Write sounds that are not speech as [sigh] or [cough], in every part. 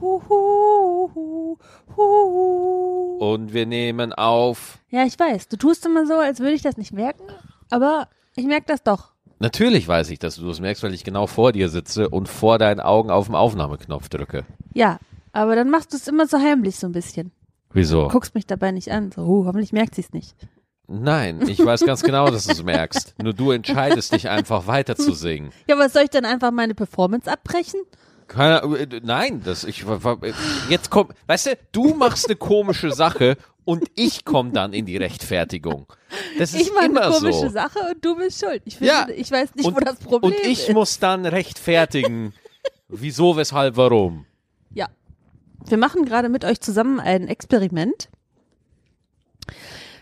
Hu, hu, hu, hu. Und wir nehmen auf. Ja, ich weiß. Du tust immer so, als würde ich das nicht merken, aber ich merke das doch. Natürlich weiß ich, dass du das merkst, weil ich genau vor dir sitze und vor deinen Augen auf den Aufnahmeknopf drücke. Ja, aber dann machst du es immer so heimlich so ein bisschen. Wieso? Guckst mich dabei nicht an. So, huh, hoffentlich merkt sie es nicht. Nein, ich weiß ganz genau, dass du es merkst. Nur du entscheidest dich einfach weiter zu singen. Ja, was soll ich dann einfach meine Performance abbrechen? Keine, äh, nein, das ich jetzt komm, weißt du, du machst eine komische Sache und ich komme dann in die Rechtfertigung. Das ist Ich mache eine komische so. Sache und du bist schuld. Ich, finde, Ja. ich weiß nicht, und, wo das Problem und ich ist. muss dann rechtfertigen, [laughs] wieso, weshalb, warum. Ja. Wir machen gerade mit euch zusammen ein Experiment.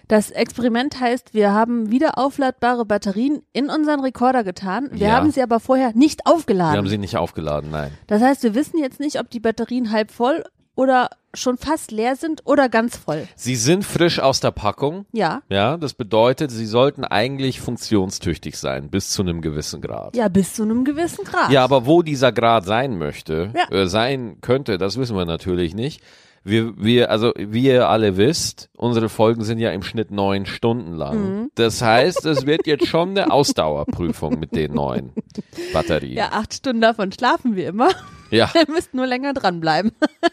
Das Experiment heißt, wir haben wieder aufladbare Batterien in unseren Rekorder getan. Wir Ja. haben sie aber vorher nicht Wir aufgeladen. haben sie nicht aufgeladen, nein. das heißt, wir wissen jetzt nicht, ob die Batterien halb voll oder schon fast leer sind oder ganz voll. Sie sind frisch aus der Packung. Ja. Ja, das bedeutet, sie sollten eigentlich funktionstüchtig sein, bis zu einem gewissen Grad. Ja, bis zu einem gewissen Grad. Ja, aber wo dieser Grad sein möchte, Ja. äh, sein könnte, das wissen wir natürlich nicht. Wir, wir, also wie ihr alle wisst, unsere Folgen sind ja im Schnitt neun Stunden lang. Mhm. Das heißt, es wird jetzt schon eine Ausdauerprüfung mit den neuen Batterien. Ja, acht Stunden davon schlafen wir immer. ja. [laughs] Ihr müsst nur länger dranbleiben. [laughs]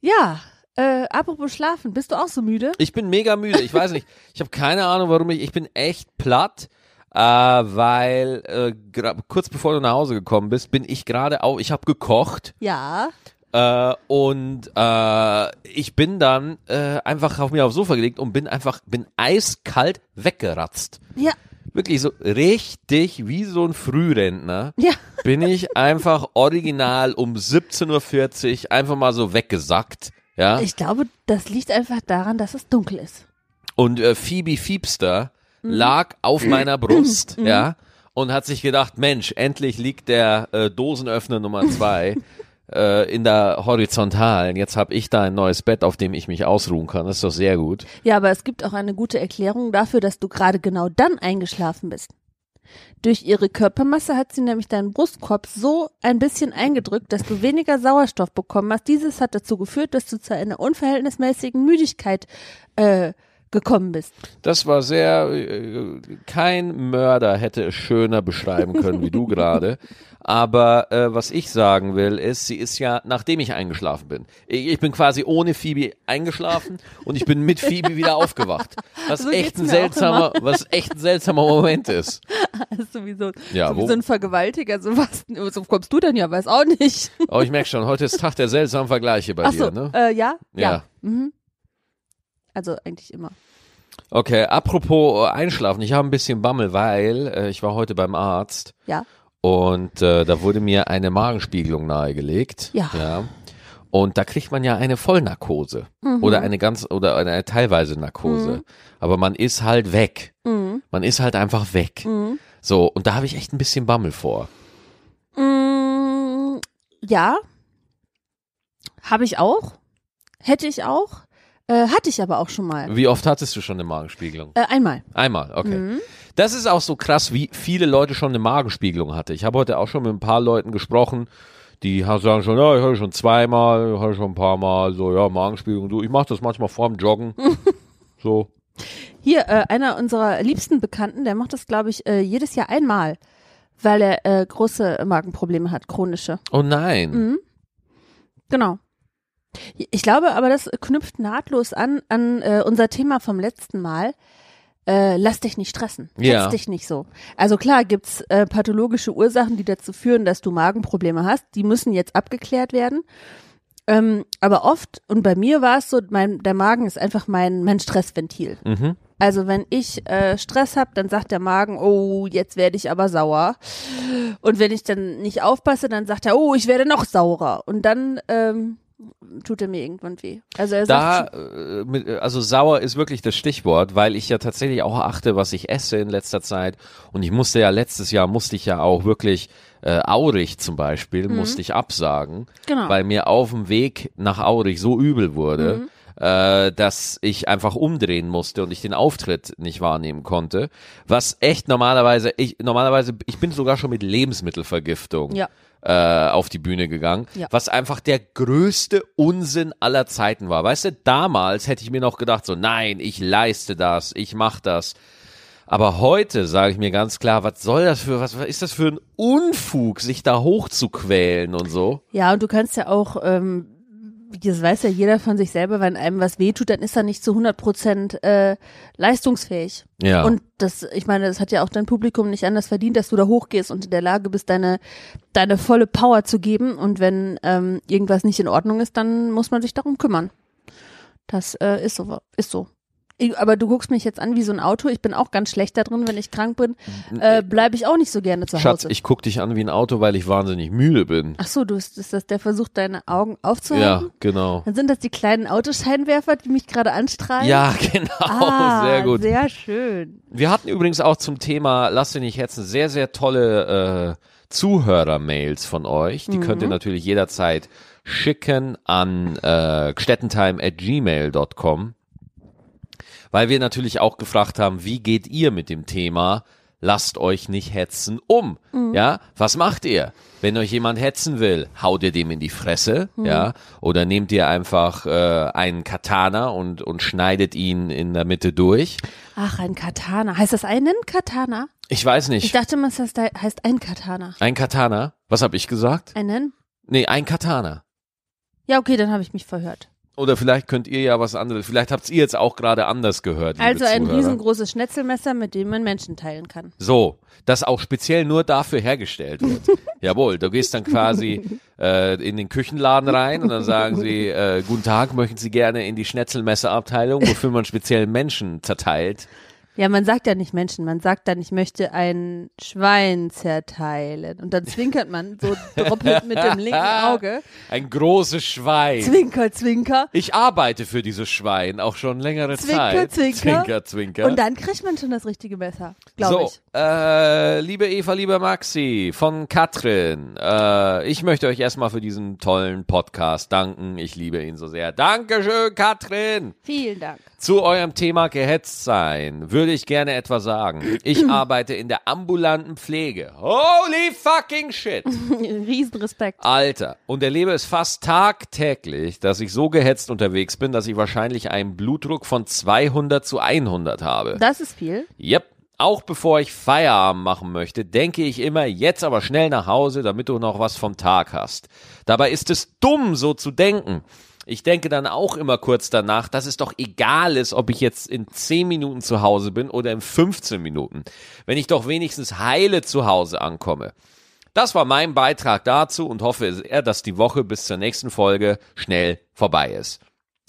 ja, äh, apropos schlafen, bist du auch so müde? Ich bin mega müde. Ich weiß nicht. Ich habe keine Ahnung, warum ich. Ich bin echt platt, äh, weil äh, kurz bevor du nach Hause gekommen bist, bin ich gerade auch. Ich habe gekocht Ja. Äh, und äh, ich bin dann äh, einfach auf mir aufs Sofa gelegt und bin einfach bin eiskalt weggeratzt. Ja. Wirklich so richtig wie so ein Frührentner. Ja. [laughs] Bin ich einfach original um 17.40 Uhr einfach mal so weggesackt. Ja. Ich glaube, das liegt einfach daran, dass es dunkel ist. Und äh, Phoebe Fiebster Mhm. lag auf meiner Brust, ja, und hat sich gedacht, Mensch, endlich liegt der äh, Dosenöffner Nummer zwei [laughs] äh, in der Horizontalen. Jetzt habe ich da ein neues Bett, auf dem ich mich ausruhen kann. Das ist doch sehr gut. Ja, aber es gibt auch eine gute Erklärung dafür, dass du gerade genau dann eingeschlafen bist. Durch ihre Körpermasse hat sie nämlich deinen Brustkorb so ein bisschen eingedrückt, dass du weniger Sauerstoff bekommen hast. Dieses hat dazu geführt, dass du zu einer unverhältnismäßigen Müdigkeit äh, gekommen bist. Das war sehr, äh, kein Mörder hätte es schöner beschreiben können wie du [laughs] gerade. Aber äh, was ich sagen will, ist, sie ist ja, nachdem ich eingeschlafen bin. Ich, ich bin quasi ohne Phoebe eingeschlafen und ich bin mit Phoebe wieder aufgewacht. Was So echt ein seltsamer, was echt ein seltsamer Moment ist. [laughs] Sowieso Ja, so wie wo- so ein Vergewaltiger. So was, so kommst du denn ja, weiß auch nicht. Oh, ich merke schon, heute ist Tag der seltsamen Vergleiche bei Ach so, dir, ne? äh, ja, ja. Ja. Mhm. Also eigentlich immer. Okay, apropos äh, Einschlafen, ich habe ein bisschen Bammel, weil äh, ich war heute beim Arzt Ja. und äh, da wurde mir eine Magenspiegelung nahegelegt. Ja. ja. Und da kriegt man ja eine Vollnarkose Mhm. oder eine ganz oder eine teilweise Narkose. Aber man ist halt weg. Mhm. Man ist halt einfach weg. Mhm. So, und da habe ich echt ein bisschen Bammel vor. Mm, ja. Habe ich auch. Hätte ich auch. Äh, hatte ich aber auch schon mal. Wie oft hattest du schon eine Magenspiegelung? Äh, einmal. Einmal, okay. Mhm. Das ist auch so krass, wie viele Leute schon eine Magenspiegelung hatte. Ich habe heute auch schon mit ein paar Leuten gesprochen, die sagen schon, ja, ich hatte schon zweimal, ich hatte schon ein paar Mal, so, ja, Magenspiegelung, du, ich mache das manchmal vorm Joggen. [laughs] so. Hier, äh, einer unserer liebsten Bekannten, der macht das, glaube ich, äh, jedes Jahr einmal, weil er äh, große Magenprobleme hat, chronische. Oh nein. Mhm. Genau. Ich glaube aber, das knüpft nahtlos an an äh, unser Thema vom letzten Mal. Äh, lass dich nicht stressen. Ja. Dich nicht so. Also klar gibt's äh, pathologische Ursachen, die dazu führen, dass du Magenprobleme hast. Die müssen jetzt abgeklärt werden. Ähm, aber oft, und bei mir war es so, mein, der Magen ist einfach mein, mein Stressventil. Mhm. Also wenn ich äh, Stress habe, dann sagt der Magen, oh, jetzt werde ich aber sauer. Und wenn ich dann nicht aufpasse, dann sagt er, oh, ich werde noch saurer. Und dann ähm, tut er mir irgendwann weh. Also er Da, sagt, äh, äh, also sauer ist wirklich das Stichwort, weil ich ja tatsächlich auch achte, was ich esse in letzter Zeit. Und ich musste ja letztes Jahr, musste ich ja auch wirklich, äh, Aurich zum Beispiel, musste ich absagen, Genau. weil mir auf dem Weg nach Aurich so übel wurde. äh, dass ich einfach umdrehen musste und ich den Auftritt nicht wahrnehmen konnte. Was echt normalerweise, ich normalerweise, ich bin sogar schon mit Lebensmittelvergiftung Ja. Äh, auf die Bühne gegangen, Ja. was einfach der größte Unsinn aller Zeiten war. Weißt du, damals hätte ich mir noch gedacht, so nein, ich leiste das, ich mach das. Aber heute sage ich mir ganz klar, was soll das für, was, was ist das für ein Unfug, sich da hochzuquälen und so? Ja, und du kannst ja auch, ähm, das weiß ja jeder von sich selber, wenn einem was wehtut, dann ist er nicht zu 100 Prozent äh, leistungsfähig. Ja. Und das, ich meine, das hat ja auch dein Publikum nicht anders verdient, dass du da hochgehst und in der Lage bist, deine, deine volle Power zu geben. Und wenn ähm, irgendwas nicht in Ordnung ist, dann muss man sich darum kümmern. Das äh, ist so, ist so. Aber du guckst mich jetzt an wie so ein Auto. Ich bin auch ganz schlecht da drin, wenn ich krank bin. Äh, Bleibe ich auch nicht so gerne zu Schatz, Hause. ich guck dich an wie ein Auto, weil ich wahnsinnig müde bin. Ach so, du ist, ist das der Versuch, deine Augen aufzuhalten? Ja, genau. Dann sind das die kleinen Autoscheinwerfer, die mich gerade anstrahlen. Ja, [laughs] genau, ah, sehr gut. Sehr schön. Wir hatten übrigens auch zum Thema Lass dich nicht hetzen sehr, sehr tolle äh, Zuhörer-Mails von euch. Die könnt ihr natürlich jederzeit schicken an äh, gstettentime.gmail.com, weil wir natürlich auch gefragt haben, wie geht ihr mit dem Thema Lasst euch nicht hetzen um. Ja, was macht ihr? Wenn euch jemand hetzen will, haut ihr dem in die Fresse, ja, oder nehmt ihr einfach äh, einen Katana und, und schneidet ihn in der Mitte durch. Ach, ein Katana. Heißt das einen Katana? Ich weiß nicht. Ich dachte immer, das heißt ein Katana. Ein Katana? Was habe ich gesagt? Einen? Nee, ein Katana. Ja, okay, dann habe ich mich verhört. Oder vielleicht könnt ihr ja was anderes. Vielleicht habt ihr jetzt auch gerade anders gehört. Also ein Zuhörer. riesengroßes Schnetzelmesser, mit dem man Menschen teilen kann. So, das auch speziell nur dafür hergestellt wird. [laughs] Jawohl, du gehst dann quasi äh, in den Küchenladen rein und dann sagen sie, äh, guten Tag, möchten Sie gerne in die Schnetzelmesserabteilung, wofür man speziell Menschen zerteilt. Ja, man sagt ja nicht Menschen, man sagt dann, ich möchte ein Schwein zerteilen. Und dann zwinkert man so [laughs] doppelt mit dem linken Auge. Ein großes Schwein. Zwinker, zwinker. Ich arbeite für dieses Schwein auch schon längere Zwinker, Zeit. zwinker. Zwinker, zwinker. Und dann kriegt man schon das richtige Messer, glaube so, ich. Äh, liebe Eva, lieber Maxi von Katrin, äh, ich möchte euch erstmal für diesen tollen Podcast danken. Ich liebe ihn so sehr. Dankeschön, Katrin. Vielen Dank. Zu eurem Thema gehetzt sein würde ich gerne etwas sagen. Ich [clears throat] arbeite in der ambulanten Pflege. Holy fucking shit. [laughs] Riesenrespekt. Alter, und erlebe es fast tagtäglich, dass ich so gehetzt unterwegs bin, dass ich wahrscheinlich einen Blutdruck von 200 zu 100 habe. Das ist viel. Yep. Auch bevor ich Feierabend machen möchte, denke ich immer, jetzt aber schnell nach Hause, damit du noch was vom Tag hast. Dabei ist es dumm, so zu denken. Ich denke dann auch immer kurz danach, dass es doch egal ist, ob ich jetzt in 10 Minuten zu Hause bin oder in 15 Minuten. Wenn ich doch wenigstens heile zu Hause ankomme. Das war mein Beitrag dazu und hoffe sehr, dass die Woche bis zur nächsten Folge schnell vorbei ist.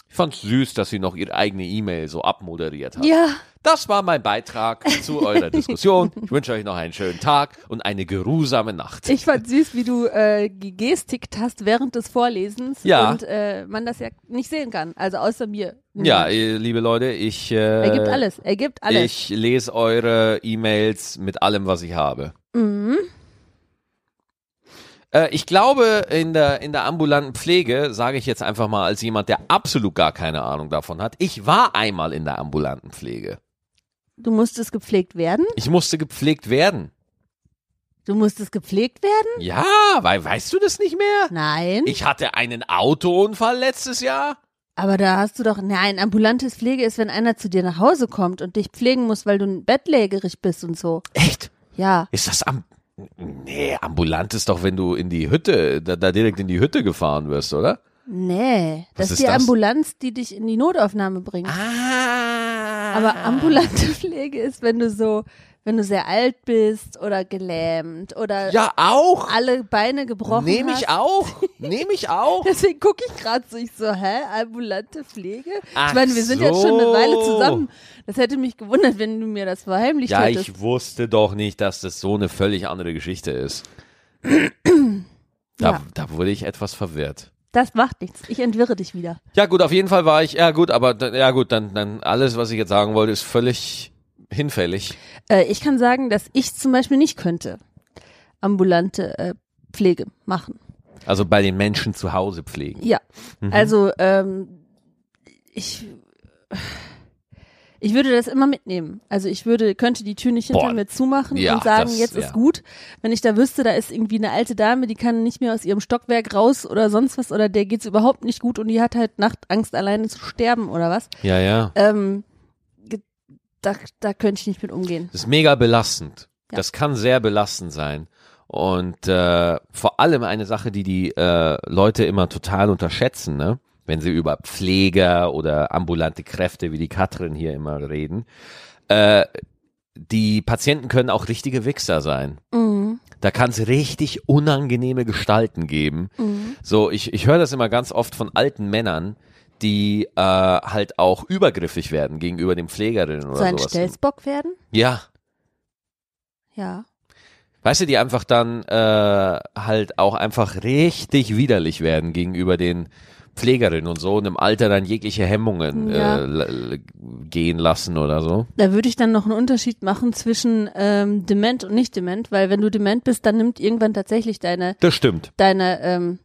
Ich fand's süß, dass sie noch ihre eigene E-Mail so abmoderiert hat. Ja. Das war mein Beitrag zu eurer Diskussion. Ich wünsche euch noch einen schönen Tag und eine geruhsame Nacht. Ich fand süß, wie du äh, gestikt hast während des Vorlesens Ja. und äh, man das ja nicht sehen kann. Also außer mir. ja, liebe Leute, ich, äh, Er gibt alles. Er gibt alles. ich lese eure E-Mails mit allem, was ich habe. Mhm. Äh, ich glaube, in der, in der ambulanten Pflege, sage ich jetzt einfach mal als jemand, der absolut gar keine Ahnung davon hat, ich war einmal in der ambulanten Pflege. Du musstest gepflegt werden. Ich musste gepflegt werden. Du musstest gepflegt werden. Ja, weil, weißt du das nicht mehr? Nein. Ich hatte einen Autounfall letztes Jahr. Aber da hast du doch, nein, ambulantes Pflege ist, wenn einer zu dir nach Hause kommt und dich pflegen muss, weil du bettlägerig bist und so. Echt? Ja. Ist das am. Nee, ambulant ist doch, wenn du in die Hütte, da, da direkt in die Hütte gefahren wirst, oder? Nee. Was Das ist die das? Ambulanz, die dich in die Notaufnahme bringt. Ah. Aber ambulante Pflege ist, wenn du so, wenn du sehr alt bist oder gelähmt oder Ja, auch. alle Beine gebrochen Nehme hast. ich auch. [laughs] Nehme ich auch. Deswegen gucke ich gerade so, ich so, hä, ambulante Pflege? Ach ich meine, wir sind jetzt schon eine so. Weile zusammen. Das hätte mich gewundert, wenn du mir das verheimlicht Ja, hättest. ich wusste doch nicht, dass das so eine völlig andere Geschichte ist. [clears throat] Da, Ja. da wurde ich etwas verwirrt. Das macht nichts. Ich entwirre dich wieder. Ja gut, auf jeden Fall war ich, ja gut, aber ja gut, dann, dann alles, was ich jetzt sagen wollte, ist völlig hinfällig. Äh, ich kann sagen, dass ich zum Beispiel nicht könnte ambulante äh, Pflege machen. Also bei den Menschen zu Hause pflegen. Ja, Mhm. also ähm, ich, ich würde das immer mitnehmen. Also ich würde, könnte die Tür nicht hinter Boah. mir zumachen Ja, und sagen, das- jetzt ja. ist gut. Wenn ich da wüsste, da ist irgendwie eine alte Dame, die kann nicht mehr aus ihrem Stockwerk raus oder sonst was oder der geht's überhaupt nicht gut und die hat halt Nachtangst, alleine zu sterben oder was. Ja, ja. Ähm, da, da könnte ich nicht mit umgehen. Das ist mega belastend. Ja. Das kann sehr belastend sein. Und äh, vor allem eine Sache, die die äh, Leute immer total unterschätzen, ne? Wenn sie über Pfleger oder ambulante Kräfte, wie die Katrin hier immer reden. Äh, die Patienten können auch richtige Wichser sein. Mhm. Da kann es richtig unangenehme Gestalten geben. Mhm. So, ich, ich höre das immer ganz oft von alten Männern, die äh, halt auch übergriffig werden gegenüber den Pflegerinnen oder So ein sowas. Stelzbock werden? Ja, Ja. Weißt du, die einfach dann äh, halt auch einfach richtig widerlich werden gegenüber den Pflegerinnen und so und im Alter dann jegliche Hemmungen Ja. äh, gehen lassen oder so. Da würde ich dann noch einen Unterschied machen zwischen ähm, dement und nicht dement, weil wenn du dement bist, dann nimmt irgendwann tatsächlich deine, Das stimmt. deine, ähm,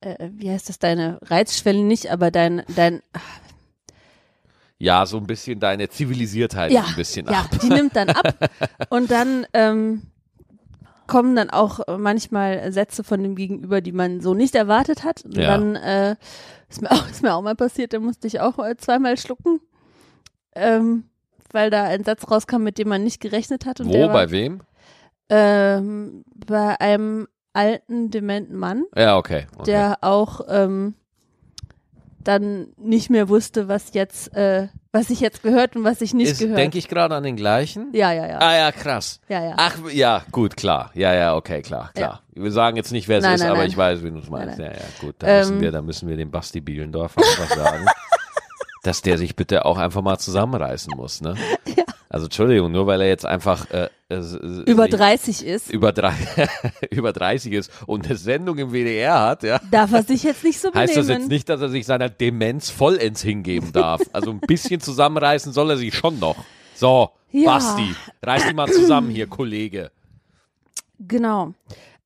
äh, wie heißt das, deine Reizschwelle nicht, aber dein, dein, Ja, so ein bisschen deine Zivilisiertheit ja, ein bisschen ja, ab. die nimmt dann ab [laughs] und dann ähm, kommen dann auch äh, manchmal Sätze von dem Gegenüber, die man so nicht erwartet hat. Und Ja. dann äh, ist, mir [laughs] auch, ist mir auch mal passiert, da musste ich auch zweimal schlucken, ähm, weil da ein Satz rauskam, mit dem man nicht gerechnet hat. Und Wo, der war, bei wem? ähm, bei einem alten, dementen Mann, Ja, okay. okay. der auch ähm, dann nicht mehr wusste, was jetzt, äh, was ich jetzt gehört und was ich nicht Ist, gehört. denke ich gerade an den gleichen? ja, ja, ja, Ah ja, krass. ja, ja. Ach, ja, gut, klar. Ja, ja, okay, klar, klar. Wir sagen jetzt nicht, wer es Nein, ist, nein, aber nein. ich weiß, wie du es meinst. Ja, ja, gut. Da, Ähm, müssen wir, da müssen wir dem Basti Bielendorf einfach sagen, [laughs] dass der sich bitte auch einfach mal zusammenreißen muss, ne? Ja. Also, Entschuldigung, nur weil er jetzt einfach äh, äh, Über sich 30 ist, über, drei, [laughs] über 30 ist und eine Sendung im WDR hat, ja, darf er sich jetzt nicht so benehmen. heißt das jetzt nicht, dass er sich seiner Demenz vollends hingeben darf. Also ein bisschen zusammenreißen soll er sich schon noch. So, Ja. Basti, reiß dich mal zusammen hier, Kollege. Genau.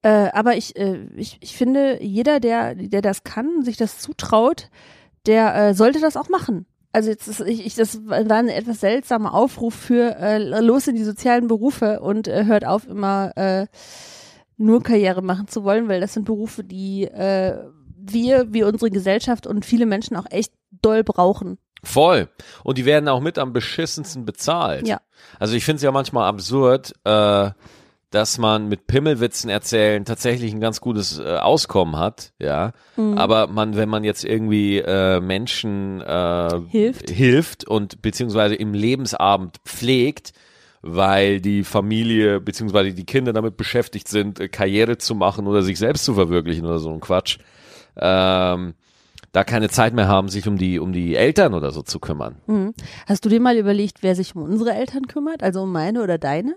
Äh, aber ich, äh, ich, ich finde, jeder, der, der das kann, sich das zutraut, der äh, sollte das auch machen. Also jetzt ist, ich, ich, das war ein etwas seltsamer Aufruf für äh, los in die sozialen Berufe und äh, hört auf, immer äh, nur Karriere machen zu wollen, weil das sind Berufe, die äh, wir, wie unsere Gesellschaft und viele Menschen auch echt doll brauchen. Voll. Und die werden auch mit am beschissensten bezahlt. Ja. Also ich finde es ja manchmal absurd, äh, dass man mit Pimmelwitzen erzählen tatsächlich ein ganz gutes äh, Auskommen hat, ja. Mhm. Aber man, wenn man jetzt irgendwie äh, Menschen äh, Hilft. hilft und beziehungsweise im Lebensabend pflegt, weil die Familie beziehungsweise die Kinder damit beschäftigt sind, äh, Karriere zu machen oder sich selbst zu verwirklichen oder so ein Quatsch, ähm, da keine Zeit mehr haben, sich um die um die Eltern oder so zu kümmern. Mhm. Hast du dir mal überlegt, wer sich um unsere Eltern kümmert? Also um meine oder deine?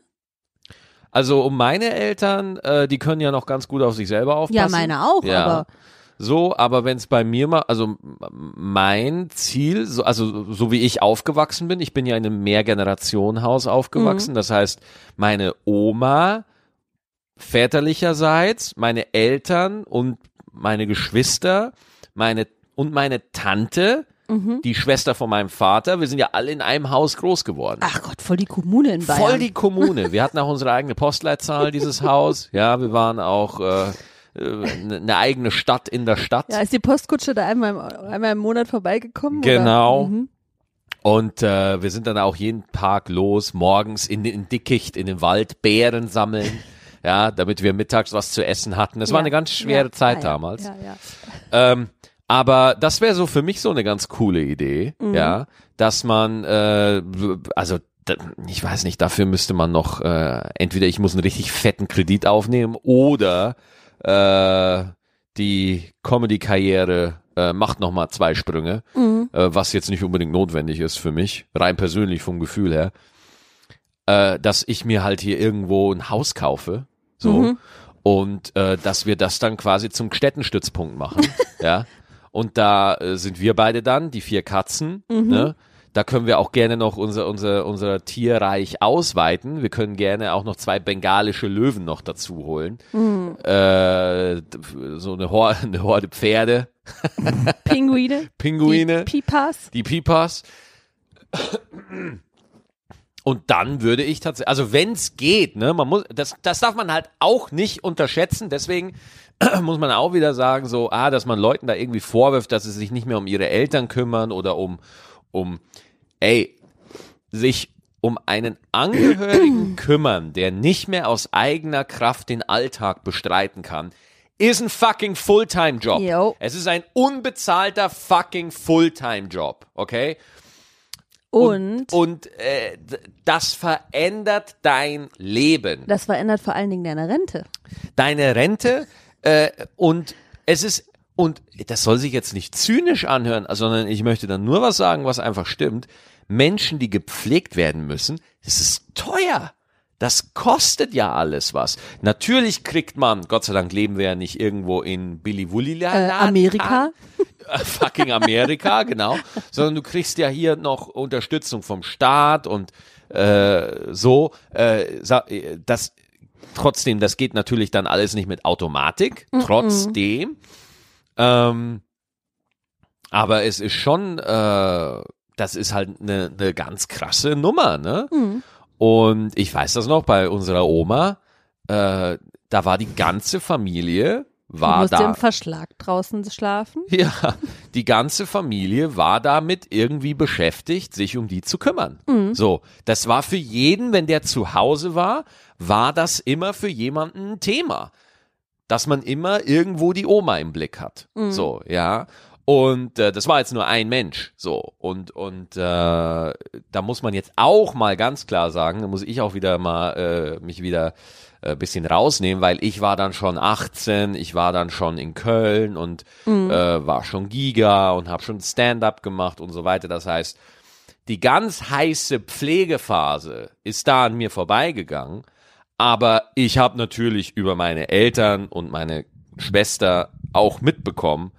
Also um meine Eltern, äh, die können ja noch ganz gut auf sich selber aufpassen. Ja, meine auch, Ja. aber So, aber wenn es bei mir mal, also mein Ziel, so, also so wie ich aufgewachsen bin, ich bin ja in einem Mehrgenerationenhaus Mhm. aufgewachsen, das heißt, meine Oma väterlicherseits, meine Eltern und meine Geschwister, meine und meine Tante, Mhm. die Schwester von meinem Vater, wir sind ja alle in einem Haus groß geworden. ach Gott, voll die Kommune in Bayern. Voll die Kommune. Wir hatten auch unsere eigene Postleitzahl, dieses Haus. Ja, wir waren auch äh, äh, eine eigene Stadt in der Stadt. Ja, ist die Postkutsche da einmal im, einmal im Monat vorbeigekommen? Genau. Oder? Mhm. Und äh, wir sind dann auch jeden Tag los, morgens in den Dickicht, in den Wald, Beeren sammeln. Ja, damit wir mittags was zu essen hatten. Das war Ja. eine ganz schwere Ja, Zeit ja, damals. Ja, ja. Ähm, aber das wäre so für mich so eine ganz coole Idee, Mhm. ja, dass man, äh, also ich weiß nicht, dafür müsste man noch, äh, entweder ich muss einen richtig fetten Kredit aufnehmen oder äh, die Comedy-Karriere äh, macht noch mal zwei Sprünge, Mhm. äh, was jetzt nicht unbedingt notwendig ist für mich, rein persönlich vom Gefühl her, äh, dass ich mir halt hier irgendwo ein Haus kaufe, so Mhm. und äh, dass wir das dann quasi zum Städtenstützpunkt machen, [laughs] ja. Und da äh, sind wir beide dann, die vier Katzen, Mhm. ne? Da können wir auch gerne noch unser, unser, unser Tierreich ausweiten. Wir können gerne auch noch zwei bengalische Löwen noch dazu holen. Mhm. Äh, so eine, Hor [laughs] eine Horde Pferde, [laughs] Pinguine. Pinguine, Die Pipas. die Pipas. Und dann würde ich tatsächlich, also wenn es geht, ne, man muss, das, das darf man halt auch nicht unterschätzen. Deswegen [clears throat] muss man auch wieder sagen, so, ah, dass man Leuten da irgendwie vorwirft, dass sie sich nicht mehr um ihre Eltern kümmern oder um, um, ey, sich um einen Angehörigen [clears throat] kümmern, der nicht mehr aus eigener Kraft den Alltag bestreiten kann, ist ein fucking Fulltime-Job. Jo. Es ist ein unbezahlter fucking Fulltime-Job, okay? Und, Und äh, d- das verändert dein Leben, das verändert vor allen Dingen deine Rente. deine Rente äh, und es ist und das soll sich jetzt nicht zynisch anhören, sondern ich möchte dann nur was sagen, was einfach stimmt. Menschen, die gepflegt werden müssen, das ist teuer. Das kostet ja alles was. Natürlich kriegt man, Gott sei Dank leben wir ja nicht irgendwo in Billy Wully Äh, Amerika. fucking Amerika, [laughs] genau, sondern du kriegst ja hier noch Unterstützung vom Staat und äh, so. Äh, äh, das trotzdem, das geht natürlich dann alles nicht mit Automatik. Trotzdem, ähm, aber es ist schon, äh, das ist halt eine ne ganz krasse Nummer, ne? Und ich weiß das noch bei unserer Oma. Äh, da war die ganze Familie Du war musst da. im Verschlag draußen schlafen. Ja, die ganze Familie war damit irgendwie beschäftigt, sich um die zu kümmern. So, das war für jeden, wenn der zu Hause war, war das immer für jemanden ein Thema, dass man immer irgendwo die Oma im Blick hat. So, ja. Und äh, das war jetzt nur ein Mensch, so und und äh, da muss man jetzt auch mal ganz klar sagen, da muss ich auch wieder mal äh, mich wieder äh, bisschen rausnehmen, weil ich war dann schon 18, ich war dann schon in Köln und äh, war schon Giga und habe schon Stand-up gemacht und so weiter. Das heißt, die ganz heiße Pflegephase ist da an mir vorbeigegangen, aber ich habe natürlich über meine Eltern und meine Schwester auch mitbekommen,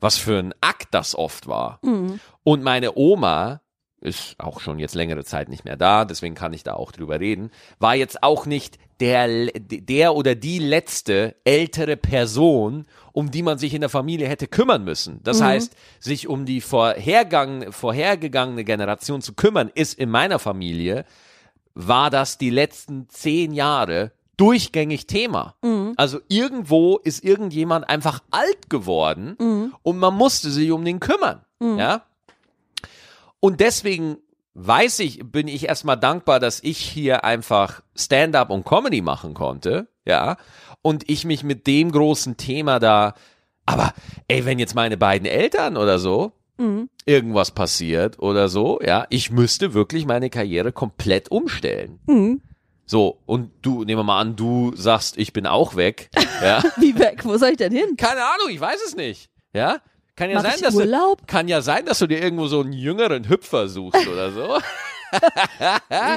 was für ein Akt das oft war. Und meine Oma ist auch schon jetzt längere Zeit nicht mehr da, deswegen kann ich da auch drüber reden, war jetzt auch nicht der, der oder die letzte ältere Person, um die man sich in der Familie hätte kümmern müssen. Das heißt, sich um die vorhergang, vorhergegangene Generation zu kümmern, ist in meiner Familie, war das die letzten zehn Jahre durchgängig Thema. Also irgendwo ist irgendjemand einfach alt geworden und man musste sich um den kümmern. Ja? Und deswegen weiß ich, bin ich erstmal dankbar, dass ich hier einfach Stand-up und Comedy machen konnte, ja, und ich mich mit dem großen Thema da, aber ey, wenn jetzt meine beiden Eltern oder so irgendwas passiert oder so, ja, ich müsste wirklich meine Karriere komplett umstellen. So, und du, nehmen wir mal an, du sagst, ich bin auch weg, ja. [laughs] Wie weg? Wo soll ich denn hin? Keine Ahnung, ich weiß es nicht. Ja? Kann ja Mach sein, dass Urlaub? du kann ja sein, dass du dir irgendwo so einen jüngeren Hüpfer suchst oder so. [laughs]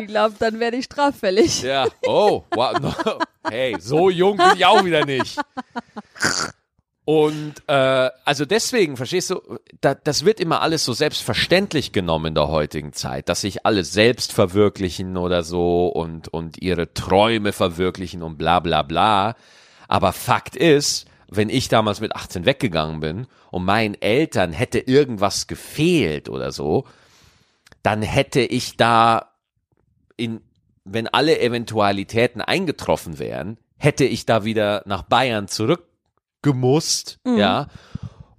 Ich glaube, dann werde ich straffällig. ja. Oh, wow. No. Hey, so jung bin ich auch wieder nicht. Und äh, also deswegen, verstehst du, da, das wird immer alles so selbstverständlich genommen in der heutigen Zeit, dass sich alle selbst verwirklichen oder so und, und ihre Träume verwirklichen und bla bla bla. Aber Fakt ist, wenn ich damals mit 18 weggegangen bin und meinen Eltern hätte irgendwas gefehlt oder so, dann hätte ich da in, wenn alle Eventualitäten eingetroffen wären, hätte ich da wieder nach Bayern zurückgemusst, ja,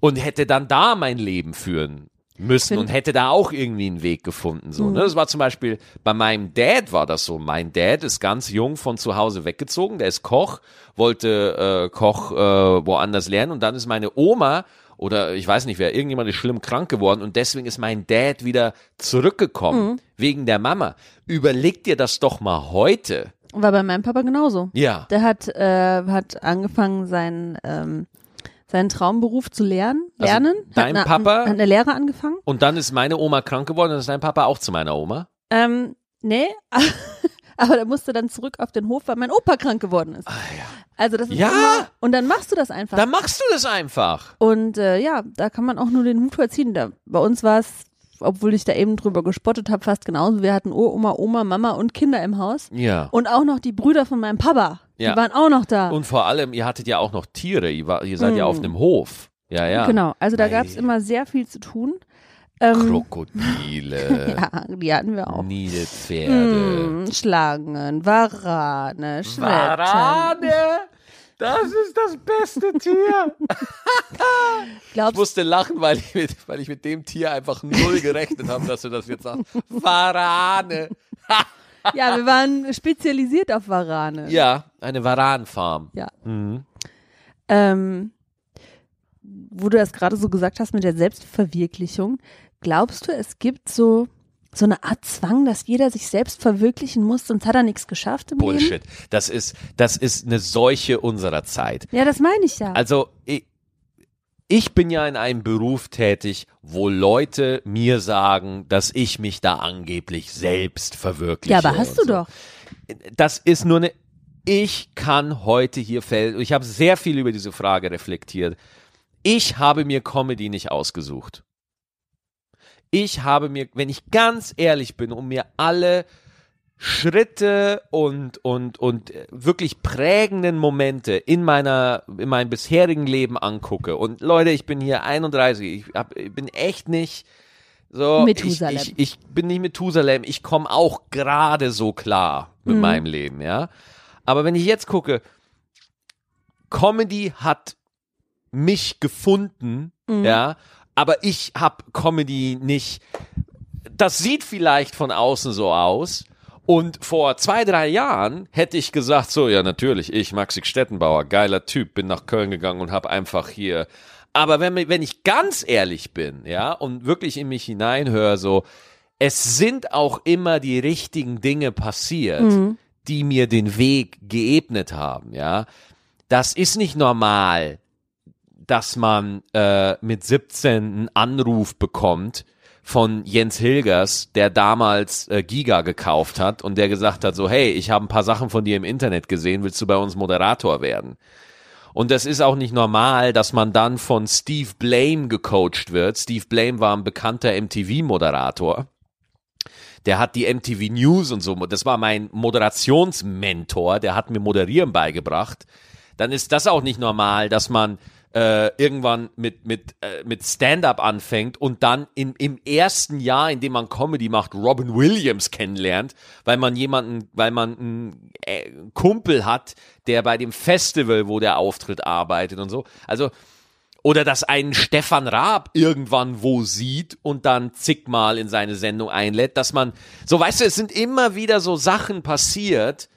und hätte dann da mein Leben führen müssen Find- und hätte da auch irgendwie einen Weg gefunden, so, ne? Das war zum Beispiel, bei meinem Dad war das so. Mein Dad ist ganz jung von zu Hause weggezogen, der ist Koch, wollte äh, Koch äh, woanders lernen und dann ist meine Oma oder ich weiß nicht wer, irgendjemand ist schlimm krank geworden und deswegen ist mein Dad wieder zurückgekommen, wegen der Mama. Überleg dir das doch mal heute. War bei meinem Papa genauso. Ja. Der hat, äh, hat angefangen, seinen, ähm, seinen Traumberuf zu lernen. Also lernen. dein hat Papa- Hat eine Lehre angefangen. Und dann ist meine Oma krank geworden und ist dein Papa auch zu meiner Oma. Ähm, nee, [laughs] aber der musste dann zurück auf den Hof, weil mein Opa krank geworden ist. Also das ist Ah, Ja. immer, und dann machst du das einfach. Dann machst du das einfach. und äh, ja, da kann man auch nur den Hut vorziehen. Da, bei uns war es obwohl ich da eben drüber gespottet habe, fast genauso. Wir hatten Uroma, Oma, Mama und Kinder im Haus. Ja. Und auch noch die Brüder von meinem Papa. Ja. Die waren auch noch da. Und vor allem, ihr hattet ja auch noch Tiere, ihr, war, ihr seid ja auf einem Hof. Ja, ja. Genau, also da gab es immer sehr viel zu tun. Ähm, Krokodile, [laughs] ja, die hatten wir auch. Nilpferde. Hm, Schlangen, Warane, Schwetten. Warane! Das ist das beste Tier. [laughs] Ich Glaubst musste lachen, weil ich mit, weil ich mit dem Tier einfach null gerechnet habe, dass du das jetzt sagst. [laughs] Warane. Ja, wir waren spezialisiert auf Warane. Ja, eine Varanfarm. Ja. Mhm. Ähm, wo du das gerade so gesagt hast mit der Selbstverwirklichung, glaubst du, es gibt so so eine Art Zwang, dass jeder sich selbst verwirklichen muss, sonst hat er nichts geschafft im Leben? Bullshit. Das ist, das ist eine Seuche unserer Zeit. Ja, das meine ich ja. Also ich, ich bin ja in einem Beruf tätig, wo Leute mir sagen, dass ich mich da angeblich selbst verwirkliche. ja, aber hast du so. doch. Das ist nur eine. Ich kann heute hier fällen. Ich habe sehr viel über diese Frage reflektiert. Ich habe mir Comedy nicht ausgesucht. Ich habe mir, wenn ich ganz ehrlich bin, um mir alle Schritte und, und, und wirklich prägenden Momente in meiner, in meinem bisherigen Leben angucke. Und Leute, ich bin hier 31, ich, hab, ich bin echt nicht so. Methusalem. Ich, ich, ich bin nicht Methusalem, ich komme auch gerade so klar mit Mhm. meinem Leben, ja. Aber wenn ich jetzt gucke, Comedy hat mich gefunden, Mhm. ja, aber ich habe Comedy nicht. Das sieht vielleicht von außen so aus. Und vor zwei, drei Jahren hätte ich gesagt, so, ja, natürlich, ich, Maxi Stettenbauer, geiler Typ, bin nach Köln gegangen und habe einfach hier. Aber wenn, wenn ich ganz ehrlich bin, ja, und wirklich in mich hineinhöre, so, es sind auch immer die richtigen Dinge passiert, die mir den Weg geebnet haben, ja. Das ist nicht normal, dass man äh, mit 17 einen Anruf bekommt von Jens Hilgers, der damals äh, Giga gekauft hat und der gesagt hat, so hey, ich habe ein paar Sachen von dir im Internet gesehen, willst du bei uns Moderator werden? Und das ist auch nicht normal, dass man dann von Steve Blame gecoacht wird. Steve Blame war ein bekannter MTV-Moderator. Der hat die MTV News und so, das war mein Moderationsmentor, der hat mir Moderieren beigebracht. Dann ist das auch nicht normal, dass man äh, irgendwann mit, mit, äh, mit Stand-up anfängt und dann in, im ersten Jahr, in dem man Comedy macht, Robin Williams kennenlernt, weil man jemanden, weil man einen äh, Kumpel hat, der bei dem Festival, wo der auftritt, arbeitet und so. Also, oder dass einen Stefan Raab irgendwann wo sieht und dann zigmal in seine Sendung einlädt, dass man, so weißt du, es sind immer wieder so Sachen passiert,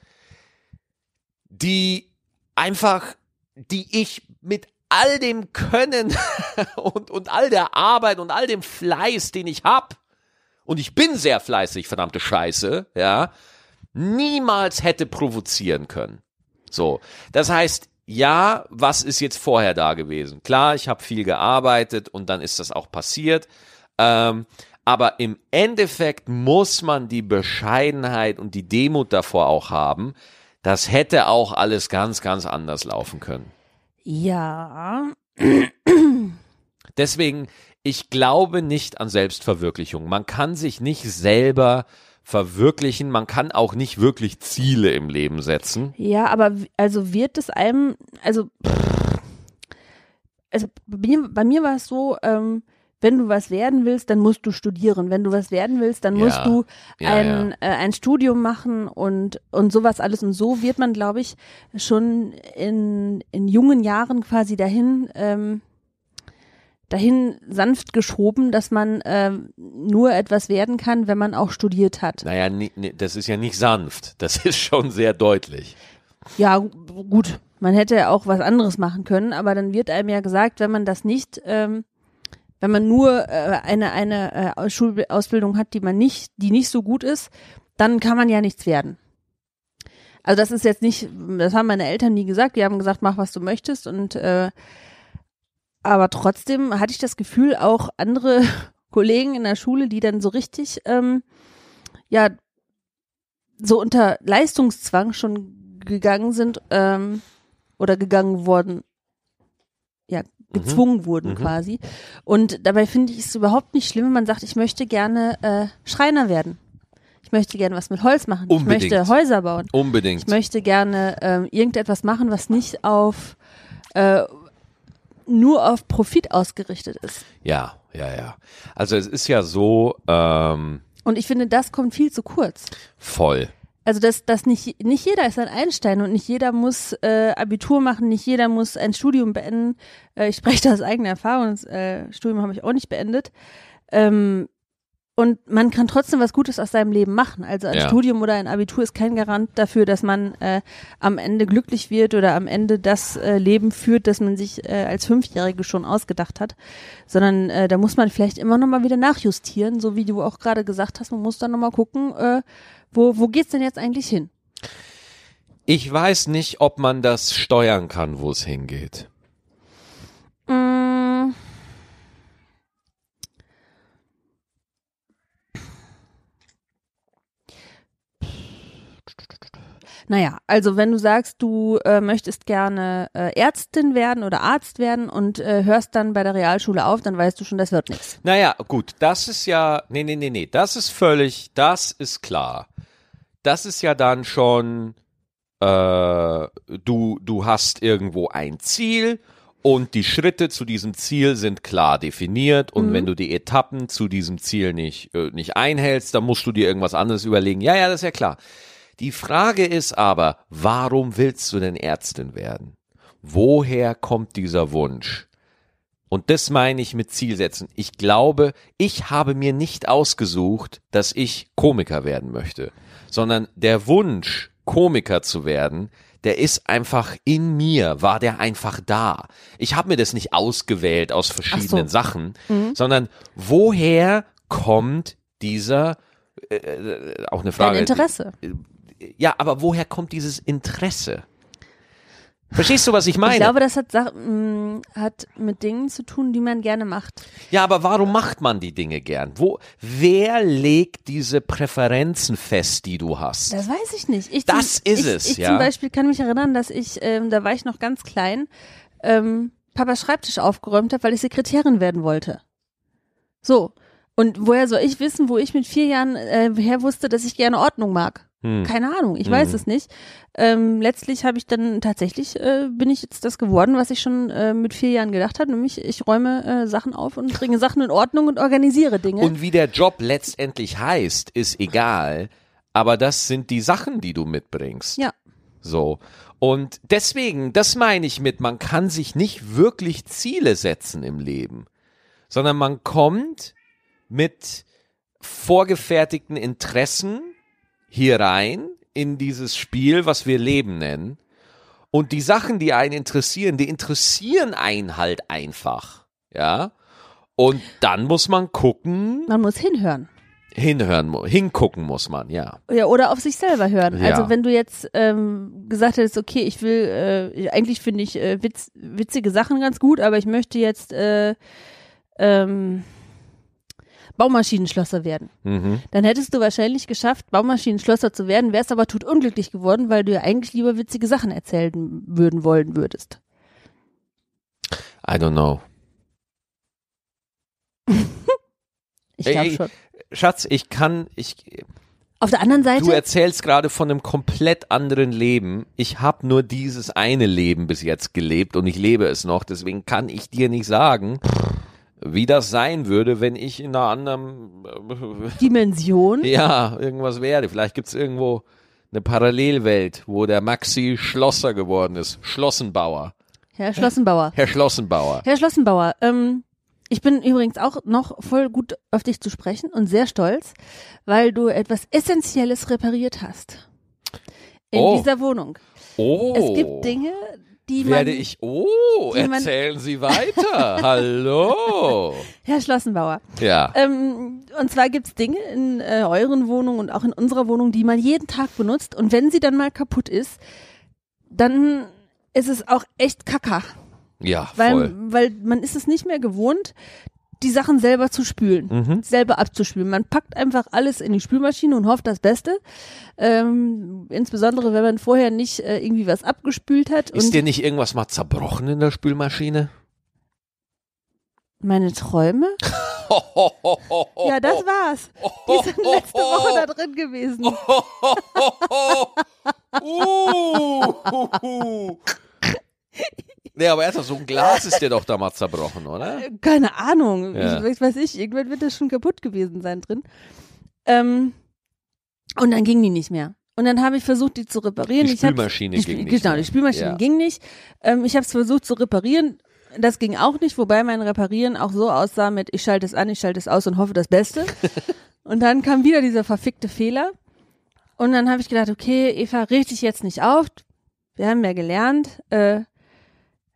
die einfach, die ich mit all dem Können [laughs] und, und all der Arbeit und all dem Fleiß, den ich hab, und ich bin sehr fleißig, verdammte Scheiße, ja, niemals hätte provozieren können. So, das heißt, ja, was ist jetzt vorher da gewesen? Klar, ich habe viel gearbeitet und dann ist das auch passiert. Ähm, aber im Endeffekt muss man die Bescheidenheit und die Demut davor auch haben. Das hätte auch alles ganz, ganz anders laufen können. Ja. Deswegen, ich glaube nicht an Selbstverwirklichung. Man kann sich nicht selber verwirklichen, man kann auch nicht wirklich Ziele im Leben setzen. Ja, aber also wird es einem, also, also bei mir, bei mir war es so, ähm, wenn du was werden willst, dann musst du studieren. Wenn du was werden willst, dann musst Ja. du Ja, ein, ja. Äh, ein Studium machen und, und sowas alles. Und so wird man, glaube ich, schon in, in jungen Jahren quasi dahin, ähm, dahin sanft geschoben, dass man ähm, nur etwas werden kann, wenn man auch studiert hat. Naja, ni- ni- das ist ja nicht sanft. Das [laughs] ist schon sehr deutlich. Ja, gu- gut. Man hätte ja auch was anderes machen können, aber dann wird einem ja gesagt, wenn man das nicht, ähm, wenn man nur äh, eine eine äh, Schulausbildung hat, die man nicht, die nicht so gut ist, dann kann man ja nichts werden. Also das ist jetzt nicht, das haben meine Eltern nie gesagt. Die haben gesagt, mach was du möchtest und äh, aber trotzdem hatte ich das Gefühl, auch andere [laughs] Kollegen in der Schule, die dann so richtig, ähm, ja, so unter Leistungszwang schon gegangen sind ähm, oder gegangen worden, ja, gezwungen wurden quasi. Und dabei finde ich es überhaupt nicht schlimm, wenn man sagt, ich möchte gerne äh, Schreiner werden. Ich möchte gerne was mit Holz machen. Unbedingt. Ich möchte Häuser bauen. Unbedingt. Ich möchte gerne ähm, irgendetwas machen, was nicht auf äh, nur auf Profit ausgerichtet ist. Ja, ja, ja. Also es ist ja so ähm, Und ich finde, das kommt viel zu kurz. voll. Also dass, dass nicht, nicht jeder ist ein Einstein und nicht jeder muss äh, Abitur machen, nicht jeder muss ein Studium beenden. Äh, ich spreche da aus eigener Erfahrung, das äh, Studium habe ich auch nicht beendet. Ähm, und man kann trotzdem was Gutes aus seinem Leben machen. Also ein Ja. Studium oder ein Abitur ist kein Garant dafür, dass man äh, am Ende glücklich wird oder am Ende das äh, Leben führt, das man sich äh, als Fünfjährige schon ausgedacht hat. Sondern äh, da muss man vielleicht immer noch mal wieder nachjustieren, so wie du auch gerade gesagt hast. Man muss dann noch mal gucken, äh, wo, wo geht's denn jetzt eigentlich hin? Ich weiß nicht, ob man das steuern kann, wo es hingeht. Naja, also wenn du sagst, du äh, möchtest gerne äh, Ärztin werden oder Arzt werden und äh, hörst dann bei der Realschule auf, dann weißt du schon, das wird nichts. Naja, gut, das ist ja, nee, nee, nee, nee, das ist völlig, das ist klar. Das ist ja dann schon, äh, du, du hast irgendwo ein Ziel und die Schritte zu diesem Ziel sind klar definiert und wenn du die Etappen zu diesem Ziel nicht, äh, nicht einhältst, dann musst du dir irgendwas anderes überlegen. Ja, ja, das ist ja klar. Die Frage ist aber, warum willst du denn Ärztin werden? Woher kommt dieser Wunsch? Und das meine ich mit Zielsetzen. Ich glaube, ich habe mir nicht ausgesucht, dass ich Komiker werden möchte, sondern der Wunsch, Komiker zu werden, der ist einfach in mir, war der einfach da. Ich habe mir das nicht ausgewählt aus verschiedenen so. Sachen, sondern woher kommt dieser, äh, äh, auch eine Dein Frage. Interesse. Ja, aber woher kommt dieses Interesse? Verstehst du, was ich meine? Ich glaube, das hat, mh, hat mit Dingen zu tun, die man gerne macht. Ja, aber warum macht man die Dinge gern? Wo, wer legt diese Präferenzen fest, die du hast? Das weiß ich nicht. Ich Das zum, ist ich, es, ich ja. zum Beispiel kann mich erinnern, dass ich, ähm, da war ich noch ganz klein, ähm, Papas Schreibtisch aufgeräumt habe, weil ich Sekretärin werden wollte. So. Und woher soll ich wissen, wo ich mit vier Jahren äh, her wusste, dass ich gerne Ordnung mag? Hm. Keine Ahnung, ich weiß es nicht. Ähm, letztlich habe ich dann tatsächlich, äh, bin ich jetzt das geworden, was ich schon äh, mit vier Jahren gedacht habe, nämlich ich räume äh, Sachen auf und bringe Sachen in Ordnung und organisiere Dinge. Und wie der Job letztendlich heißt, ist egal. Aber das sind die Sachen, die du mitbringst. ja. So. Und deswegen, das meine ich mit, man kann sich nicht wirklich Ziele setzen im Leben, sondern man kommt mit vorgefertigten Interessen hier rein in dieses Spiel, was wir Leben nennen. Und die Sachen, die einen interessieren, die interessieren einen halt einfach. Ja. Und dann muss man gucken, Man muss hinhören. hinhören, hingucken muss man, ja. Ja, oder auf sich selber hören. Ja. Also wenn du jetzt ähm, gesagt hättest, okay, ich will, äh, eigentlich finde ich äh, witz, witzige Sachen ganz gut, aber ich möchte jetzt äh, ähm, Baumaschinenschlosser werden. Mhm. Dann hättest du wahrscheinlich geschafft, Baumaschinenschlosser zu werden, wärst aber tot unglücklich geworden, weil du ja eigentlich lieber witzige Sachen erzählen würden wollen würdest. I don't know. [laughs] Ich glaube schon. Schatz, ich kann, ich, Auf der anderen Seite, du erzählst gerade von einem komplett anderen Leben. Ich habe nur dieses eine Leben bis jetzt gelebt und ich lebe es noch. Deswegen kann ich dir nicht sagen, wie das sein würde, wenn ich in einer anderen, Dimension. äh, [laughs] ja, irgendwas wäre. Vielleicht gibt's irgendwo eine Parallelwelt, wo der Maxi Schlosser geworden ist. Schlossenbauer. Herr Schlossenbauer. Herr Schlossenbauer. Herr Schlossenbauer, ähm, ich bin übrigens auch noch voll gut auf dich zu sprechen und sehr stolz, weil du etwas Essentielles repariert hast. In Oh. dieser Wohnung. Oh. Es gibt Dinge, die man, Werde ich, oh, die man- erzählen Sie weiter. [laughs] Hallo. Herr Schlossenbauer, Ja. ähm, und zwar gibt's Dinge in äh, euren Wohnungen und auch in unserer Wohnung, die man jeden Tag benutzt und wenn sie dann mal kaputt ist, dann ist es auch echt kacker. Ja, Weil, voll. weil man ist es nicht mehr gewohnt, die Sachen selber zu spülen, Mhm. selber abzuspülen. Man packt einfach alles in die Spülmaschine und hofft das Beste. Ähm, insbesondere, wenn man vorher nicht äh, irgendwie was abgespült hat. Ist dir nicht irgendwas mal zerbrochen in der Spülmaschine? Meine Träume? [laughs] Ja, das war's. Die sind letzte Woche da drin gewesen. [laughs] Uh. [laughs] Nee, aber erstmal so ein Glas ist dir doch damals zerbrochen, oder? Keine Ahnung. Ja. Ich, weiß ich, irgendwann wird das schon kaputt gewesen sein drin. Ähm, und dann ging die nicht mehr. Und dann habe ich versucht, die zu reparieren. Die Spülmaschine die ging Spül- nicht Genau, die Spülmaschine Ja. ging nicht. Ähm, ich habe es versucht zu reparieren. Das ging auch nicht, wobei mein Reparieren auch so aussah mit, ich schalte es an, ich schalte es aus und hoffe das Beste. [laughs] und dann kam wieder dieser verfickte Fehler. Und dann habe ich gedacht, okay, Eva, richte dich jetzt nicht auf. Wir haben ja gelernt, äh,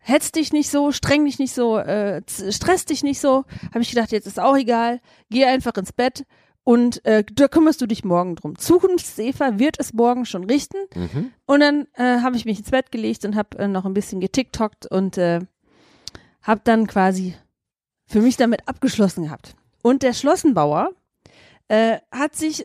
hetz dich nicht so, streng dich nicht so, äh, stress dich nicht so. Habe ich gedacht, jetzt ist auch egal. Geh einfach ins Bett und äh, da kümmerst du dich morgen drum. Zukunfts-Eva wird es morgen schon richten. Mhm. Und dann äh, habe ich mich ins Bett gelegt und habe äh, noch ein bisschen getiktokt und äh, habe dann quasi für mich damit abgeschlossen gehabt. Und der Schlossenbauer äh, hat sich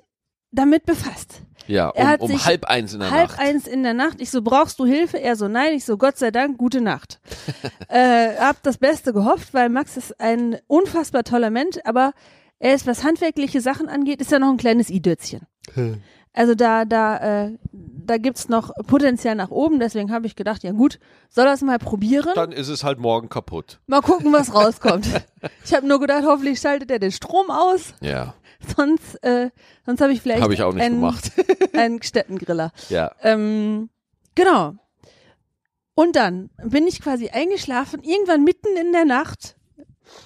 damit befasst. Ja, Er um, hat um sich halb eins in der Halb Nacht. eins in der Nacht. Ich so, brauchst du Hilfe? Er so, nein. Ich so, Gott sei Dank, gute Nacht. [laughs] äh, hab das Beste gehofft, weil Max ist ein unfassbar toller Mensch, aber er ist, was handwerkliche Sachen angeht, ist er noch ein kleines Idötzchen. Also da, da, äh, da gibt's noch Potenzial nach oben, deswegen habe ich gedacht, ja gut, soll er es mal probieren? Dann ist es halt morgen kaputt. Mal gucken, was rauskommt. [laughs] ich habe nur gedacht, hoffentlich schaltet er den Strom aus, Ja, sonst, äh, sonst habe ich vielleicht habe ich auch nicht einen, gemacht. [laughs] einen Städtengriller. ja. Ähm, genau. Und dann bin ich quasi eingeschlafen, irgendwann mitten in der Nacht.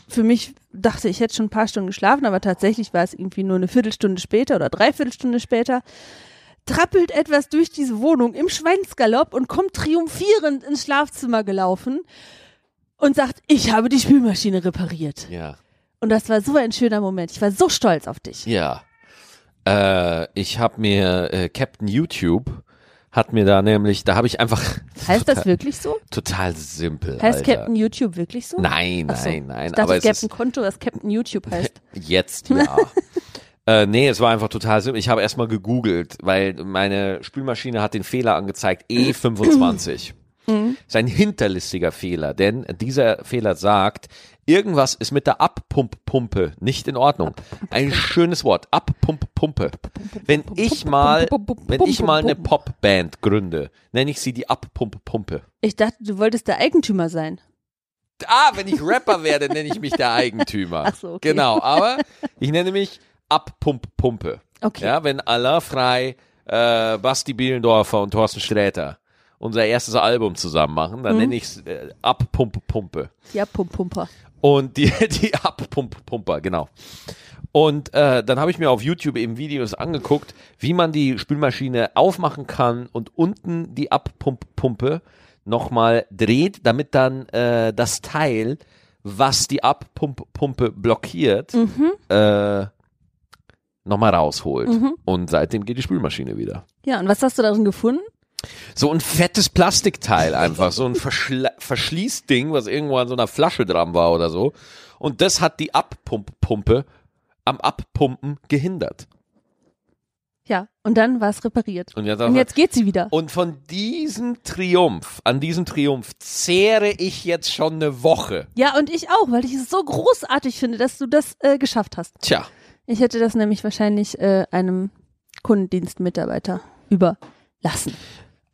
Für mich dachte ich, hätte schon ein paar Stunden geschlafen, aber tatsächlich war es irgendwie nur eine Viertelstunde später oder Dreiviertelstunde später. Trappelt etwas durch diese Wohnung im Schweinsgalopp und kommt triumphierend ins Schlafzimmer gelaufen und sagt, ich habe die Spülmaschine repariert. Ja. Und das war so ein schöner Moment. Ich war so stolz auf dich. Ja. Äh, ich habe mir äh, Captain YouTube hat mir da nämlich, da habe ich einfach [laughs] Heißt das wirklich so? total simpel. Heißt Alter. Captain YouTube wirklich so? Nein, so. nein, nein. Ich dachte, aber es Captain Konto, was Captain YouTube heißt. [laughs] jetzt ja. [laughs] äh, nee, es war einfach total simpel. Ich habe erstmal gegoogelt, weil meine Spülmaschine hat den Fehler angezeigt [clears throat] E25. Mhm. ist ein hinterlistiger Fehler, denn dieser Fehler sagt, irgendwas ist mit der Abpumppumpe nicht in Ordnung. Ein schönes Wort, Abpumppumpe. Wenn ich mal, wenn ich mal eine Popband gründe, nenne ich sie die Abpumppumpe. Ich dachte, du wolltest der Eigentümer sein. Ah, wenn ich Rapper werde, nenne ich mich der Eigentümer. Ach so, okay. Genau, aber ich nenne mich Abpumppumpe. Okay. Ja, wenn Alain Frei, äh, Basti Bielendorfer und Thorsten Sträter unser erstes Album zusammen machen, Mhm. dann nenne ich es äh, Abpumppumpe. Ja, Pump, Pumper. Und die, [laughs] die Abpumppumper, genau. Und äh, dann habe ich mir auf YouTube eben Videos angeguckt, wie man die Spülmaschine aufmachen kann und unten die Abpumppumpe nochmal dreht, damit dann äh, das Teil, was die Abpumppumpe blockiert, äh, nochmal rausholt. Und seitdem geht die Spülmaschine wieder. Ja, und was hast du darin gefunden? So ein fettes Plastikteil einfach, so ein Verschla Verschließding, was irgendwo an so einer Flasche dran war oder so. Und das hat die Abpumppumpe am Abpumpen gehindert. Ja, und dann war es repariert. Und jetzt, Und jetzt geht sie wieder. und von diesem Triumph, an diesem Triumph zehre ich jetzt schon eine Woche. Ja, und ich auch, weil ich es so großartig finde, dass du das äh, geschafft hast. Tja, Ich hätte das nämlich wahrscheinlich äh, einem Kundendienstmitarbeiter überlassen.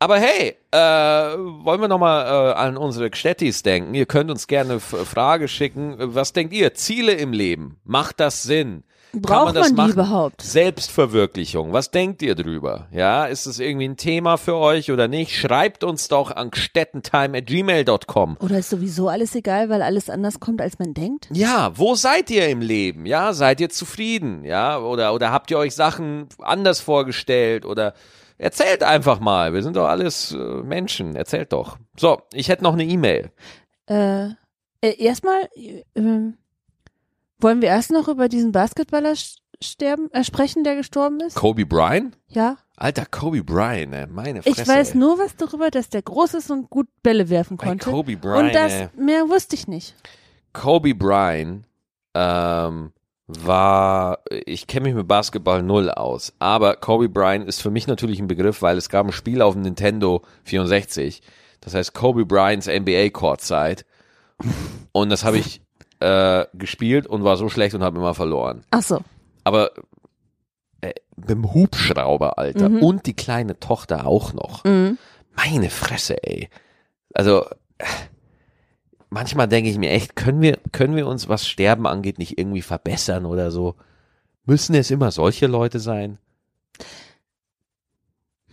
Aber hey, äh, wollen wir nochmal äh, an unsere Gstettis denken? Ihr könnt uns gerne Frage schicken. Was denkt ihr? Ziele im Leben? Macht das Sinn? Kann Braucht man das man die machen? überhaupt? Selbstverwirklichung. Was denkt ihr drüber? Ja, ist es irgendwie ein Thema für euch oder nicht? Schreibt uns doch an gstettentime@gmail.com. Oder ist sowieso alles egal, weil alles anders kommt, als man denkt? Ja, wo seid ihr im Leben? Ja, seid ihr zufrieden? Ja, oder oder habt ihr euch Sachen anders vorgestellt oder erzählt einfach mal. Wir sind doch alles äh, Menschen. Erzählt doch. So, ich hätte noch eine E-Mail. Äh, äh erstmal, äh, ähm, wollen wir erst noch über diesen Basketballer sterben, äh, sprechen, der gestorben ist? Kobe Bryant? Ja. Alter, Kobe Bryant, ey, meine Fresse. Ich weiß ey. nur was darüber, dass der groß ist und gut Bälle werfen Bei konnte. Kobe Bryant, und das, ey. mehr wusste ich nicht. Kobe Bryant ähm, war, ich kenne mich mit Basketball null aus, aber Kobe Bryant ist für mich natürlich ein Begriff, weil es gab ein Spiel auf dem Nintendo 64, das heißt Kobe Bryants NBA Courtside und das habe ich äh, gespielt und war so schlecht und habe immer verloren. Ach so. Aber äh, mit dem Hubschrauber, Alter. Mhm. Und die kleine Tochter auch noch. Mhm. Meine Fresse, ey. Also äh, manchmal denke ich mir echt, können wir, können wir uns, was Sterben angeht, nicht irgendwie verbessern oder so? Müssen es immer solche Leute sein?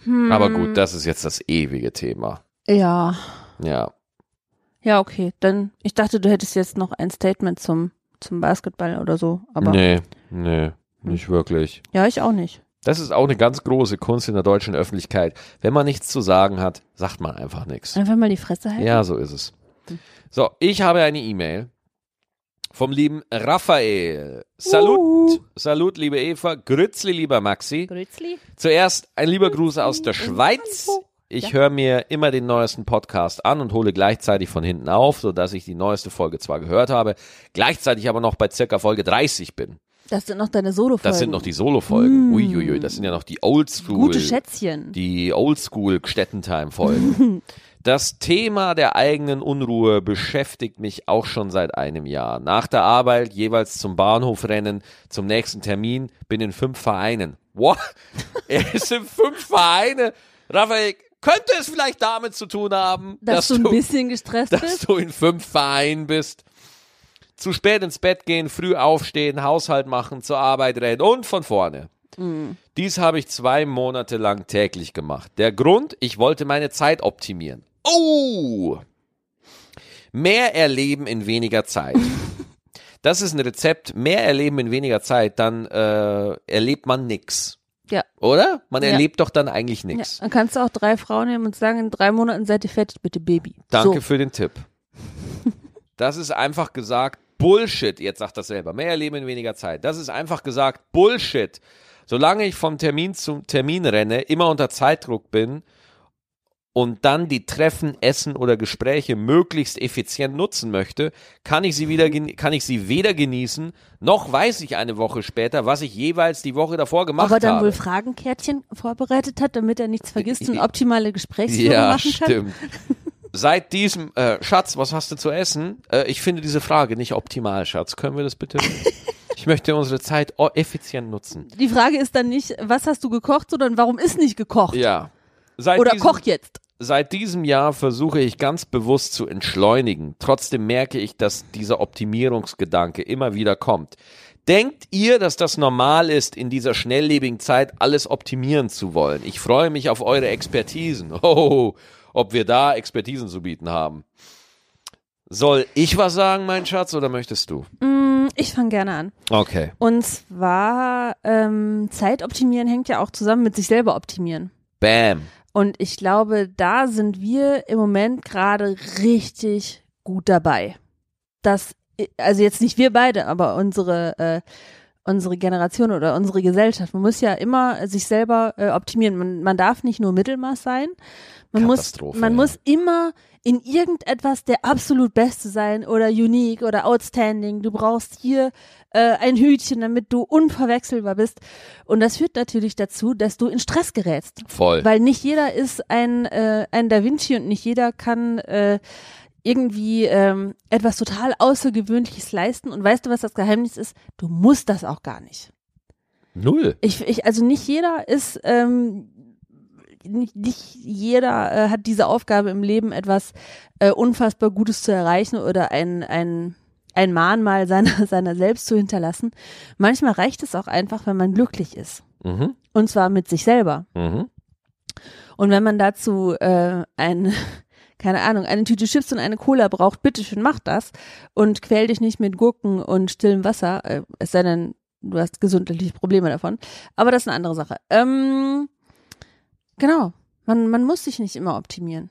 Hm. Aber gut, das ist jetzt das ewige Thema. Ja. Ja. Ja, okay. Dann, ich dachte, du hättest jetzt noch ein Statement zum, zum Basketball oder so. Aber nee, nee, nicht wirklich. ja, ich auch nicht. Das ist auch eine ganz große Kunst in der deutschen Öffentlichkeit. Wenn man nichts zu sagen hat, sagt man einfach nichts. Einfach mal die Fresse halten. Ja, so ist es. So, ich habe eine E-Mail vom lieben Raphael. Salut, Uh. Salut, liebe Eva. Grützli, lieber Maxi. Grützli. Zuerst ein lieber Gruß aus der Schweiz. Ich höre mir immer den neuesten Podcast an und hole gleichzeitig von hinten auf, sodass ich die neueste Folge zwar gehört habe, gleichzeitig aber noch bei circa Folge 30 bin. Das sind noch deine Solo-Folgen. Das sind noch die Solo-Folgen. Uiuiui, das sind ja noch die Oldschool. Gute Schätzchen. Die Oldschool Stettentime-Folgen. [laughs] Das Thema der eigenen Unruhe beschäftigt mich auch schon seit einem Jahr. Nach der Arbeit jeweils zum Bahnhof rennen, zum nächsten Termin, bin in fünf Vereinen. What? [laughs] Er ist in fünf Vereine? Raphael, könnte es vielleicht damit zu tun haben, dass, du ein bisschen gestresst dass bist? du in fünf Vereinen bist. Zu spät ins Bett gehen, früh aufstehen, Haushalt machen, zur Arbeit rennen und von vorne. Dies habe ich zwei Monate lang täglich gemacht. Der Grund, ich wollte meine Zeit optimieren. Oh! Mehr erleben in weniger Zeit. [laughs] Das ist ein Rezept. Mehr erleben in weniger Zeit, dann äh, erlebt man nix. Ja. Oder? Man Ja. erlebt doch dann eigentlich ja. nix. Dann kannst du auch drei Frauen nehmen und sagen, in drei Monaten seid ihr fertig, bitte Baby. Danke So. für den Tipp. [laughs] Das ist einfach gesagt Bullshit. Jetzt sagt das selber. Mehr erleben in weniger Zeit. Das ist einfach gesagt Bullshit. Solange ich vom Termin zum Termin renne, immer unter Zeitdruck bin und dann die Treffen, Essen oder Gespräche möglichst effizient nutzen möchte, kann ich sie wieder, kann ich sie weder genießen, noch weiß ich eine Woche später, was ich jeweils die Woche davor gemacht Ob er dann habe. wohl Fragenkärtchen vorbereitet hat, damit er nichts vergisst und [laughs] optimale Gesprächsführung Ja, machen kann? stimmt. Seit diesem, äh, Schatz, was hast du zu essen? Äh, ich finde diese Frage nicht optimal, Schatz. Können wir das bitte? [laughs] ich möchte unsere Zeit effizient nutzen. Die Frage ist dann nicht, was hast du gekocht, sondern warum ist nicht gekocht? Ja. Seit Oder koch jetzt. Seit diesem Jahr versuche ich ganz bewusst zu entschleunigen. Trotzdem merke ich, dass dieser Optimierungsgedanke immer wieder kommt. Denkt ihr, dass das normal ist, in dieser schnelllebigen Zeit alles optimieren zu wollen? Ich freue mich auf eure Expertisen. [laughs] Oh, ob wir da Expertisen zu bieten haben. Soll ich was sagen, mein Schatz, oder möchtest du? Mm, Ich fange gerne an. Okay. Und zwar, ähm, Zeit optimieren hängt ja auch zusammen mit sich selber optimieren. Bam. Und ich glaube, da sind wir im Moment gerade richtig gut dabei. Das, also jetzt nicht wir beide, aber unsere, äh, unsere Generation oder unsere Gesellschaft. Man muss ja immer sich selber äh, optimieren. Man, man darf nicht nur Mittelmaß sein. Man muss, man ja. muss immer in irgendetwas der absolut Beste sein oder unique oder outstanding. Du brauchst hier äh, ein Hütchen, damit du unverwechselbar bist. Und das führt natürlich dazu, dass du in Stress gerätst. Voll. Weil nicht jeder ist ein, äh, ein Da Vinci und nicht jeder kann äh, irgendwie ähm, etwas total Außergewöhnliches leisten. Und weißt du, was das Geheimnis ist? Du musst das auch gar nicht. Null. Ich, ich also nicht jeder ist, ähm, nicht, nicht jeder äh, hat diese Aufgabe im Leben, etwas äh, unfassbar Gutes zu erreichen oder ein, ein, ein Mahnmal seiner, [laughs] seiner selbst zu hinterlassen. Manchmal reicht es auch einfach, wenn man glücklich ist. Mhm. Und zwar mit sich selber. Mhm. Und wenn man dazu äh, ein, [laughs] keine Ahnung, eine Tüte Chips und eine Cola braucht, bitteschön, mach das und quäl dich nicht mit Gurken und stillem Wasser, äh, es sei denn, du hast gesundheitliche Probleme davon. Aber das ist eine andere Sache. Ähm, genau. Man, man muss sich nicht immer optimieren.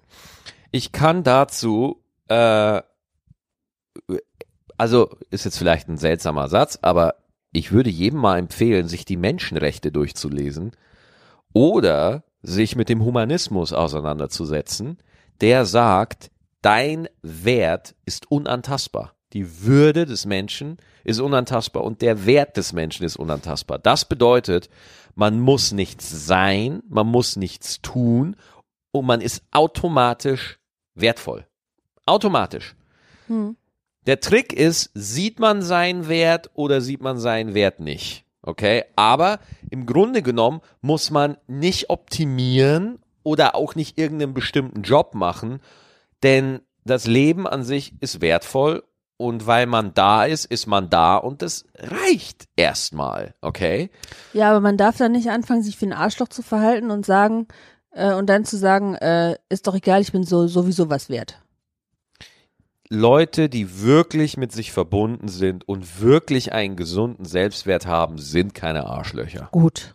Ich kann dazu, äh, also ist jetzt vielleicht ein seltsamer Satz, aber ich würde jedem mal empfehlen, sich die Menschenrechte durchzulesen oder sich mit dem Humanismus auseinanderzusetzen, der sagt, dein Wert ist unantastbar. Die Würde des Menschen ist unantastbar und der Wert des Menschen ist unantastbar. Das bedeutet, man muss nichts sein, man muss nichts tun und man ist automatisch wertvoll. Automatisch. Hm. Der Trick ist, sieht man seinen Wert oder sieht man seinen Wert nicht? Okay, aber im Grunde genommen muss man nicht optimieren oder auch nicht irgendeinen bestimmten Job machen, denn das Leben an sich ist wertvoll und weil man da ist, ist man da und das reicht erstmal, okay? Ja, aber man darf dann nicht anfangen, sich wie ein Arschloch zu verhalten und sagen, äh, und dann zu sagen, äh, ist doch egal, ich bin so sowieso was wert. Leute, die wirklich mit sich verbunden sind und wirklich einen gesunden Selbstwert haben, sind keine Arschlöcher. Gut.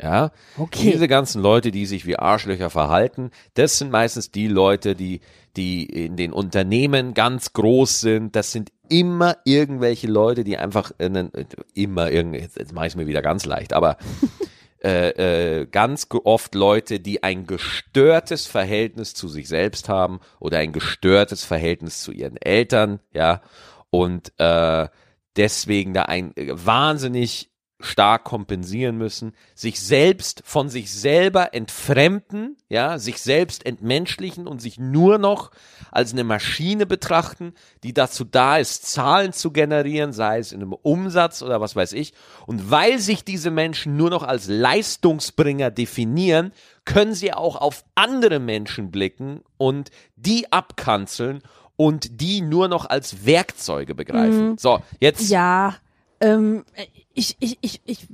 Ja, Okay. diese ganzen Leute, die sich wie Arschlöcher verhalten, das sind meistens die Leute, die, die in den Unternehmen ganz groß sind. Das sind immer irgendwelche Leute, die einfach einen, immer irgendwie, jetzt, jetzt mache ich es mir wieder ganz leicht, aber [laughs] äh, äh, ganz oft Leute, die ein gestörtes Verhältnis zu sich selbst haben oder ein gestörtes Verhältnis zu ihren Eltern, ja, und äh, deswegen da ein äh, wahnsinnig stark kompensieren müssen, sich selbst von sich selber entfremden, ja, sich selbst entmenschlichen und sich nur noch als eine Maschine betrachten, die dazu da ist, Zahlen zu generieren, sei es in einem Umsatz oder was weiß ich. Und weil sich diese Menschen nur noch als Leistungsbringer definieren, können sie auch auf andere Menschen blicken und die abkanzeln und die nur noch als Werkzeuge begreifen. So, jetzt Ja, ähm, ich, ich, ich, ich,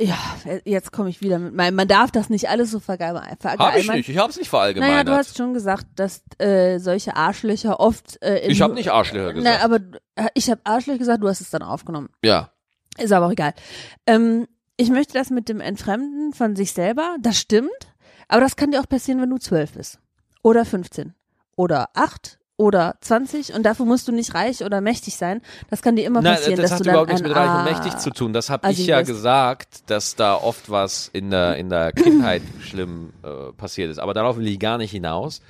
ja, jetzt komme ich wieder mit meinem, man darf das nicht alles so verallgemeinern. Habe ich nicht, ich habe es nicht verallgemeinert. Naja, du hast schon gesagt, dass äh, solche Arschlöcher oft äh, in ich habe nicht Arschlöcher gesagt. Na, aber äh, ich habe Arschlöcher gesagt, du hast es dann aufgenommen. ja. Ist aber auch egal. Ähm, ich möchte das mit dem Entfremden von sich selber, das stimmt, aber das kann dir auch passieren, wenn du zwölf bist. Oder 15. Oder 8 oder 20 und dafür musst du nicht reich oder mächtig sein. Das kann dir immer Nein, passieren, das dass hat du dann überhaupt nichts mit reich und Ah, mächtig zu tun. Das habe ich ja gesagt, dass da oft was in der, in der Kindheit [coughs] schlimm äh, passiert ist. Aber darauf will ich gar nicht hinaus.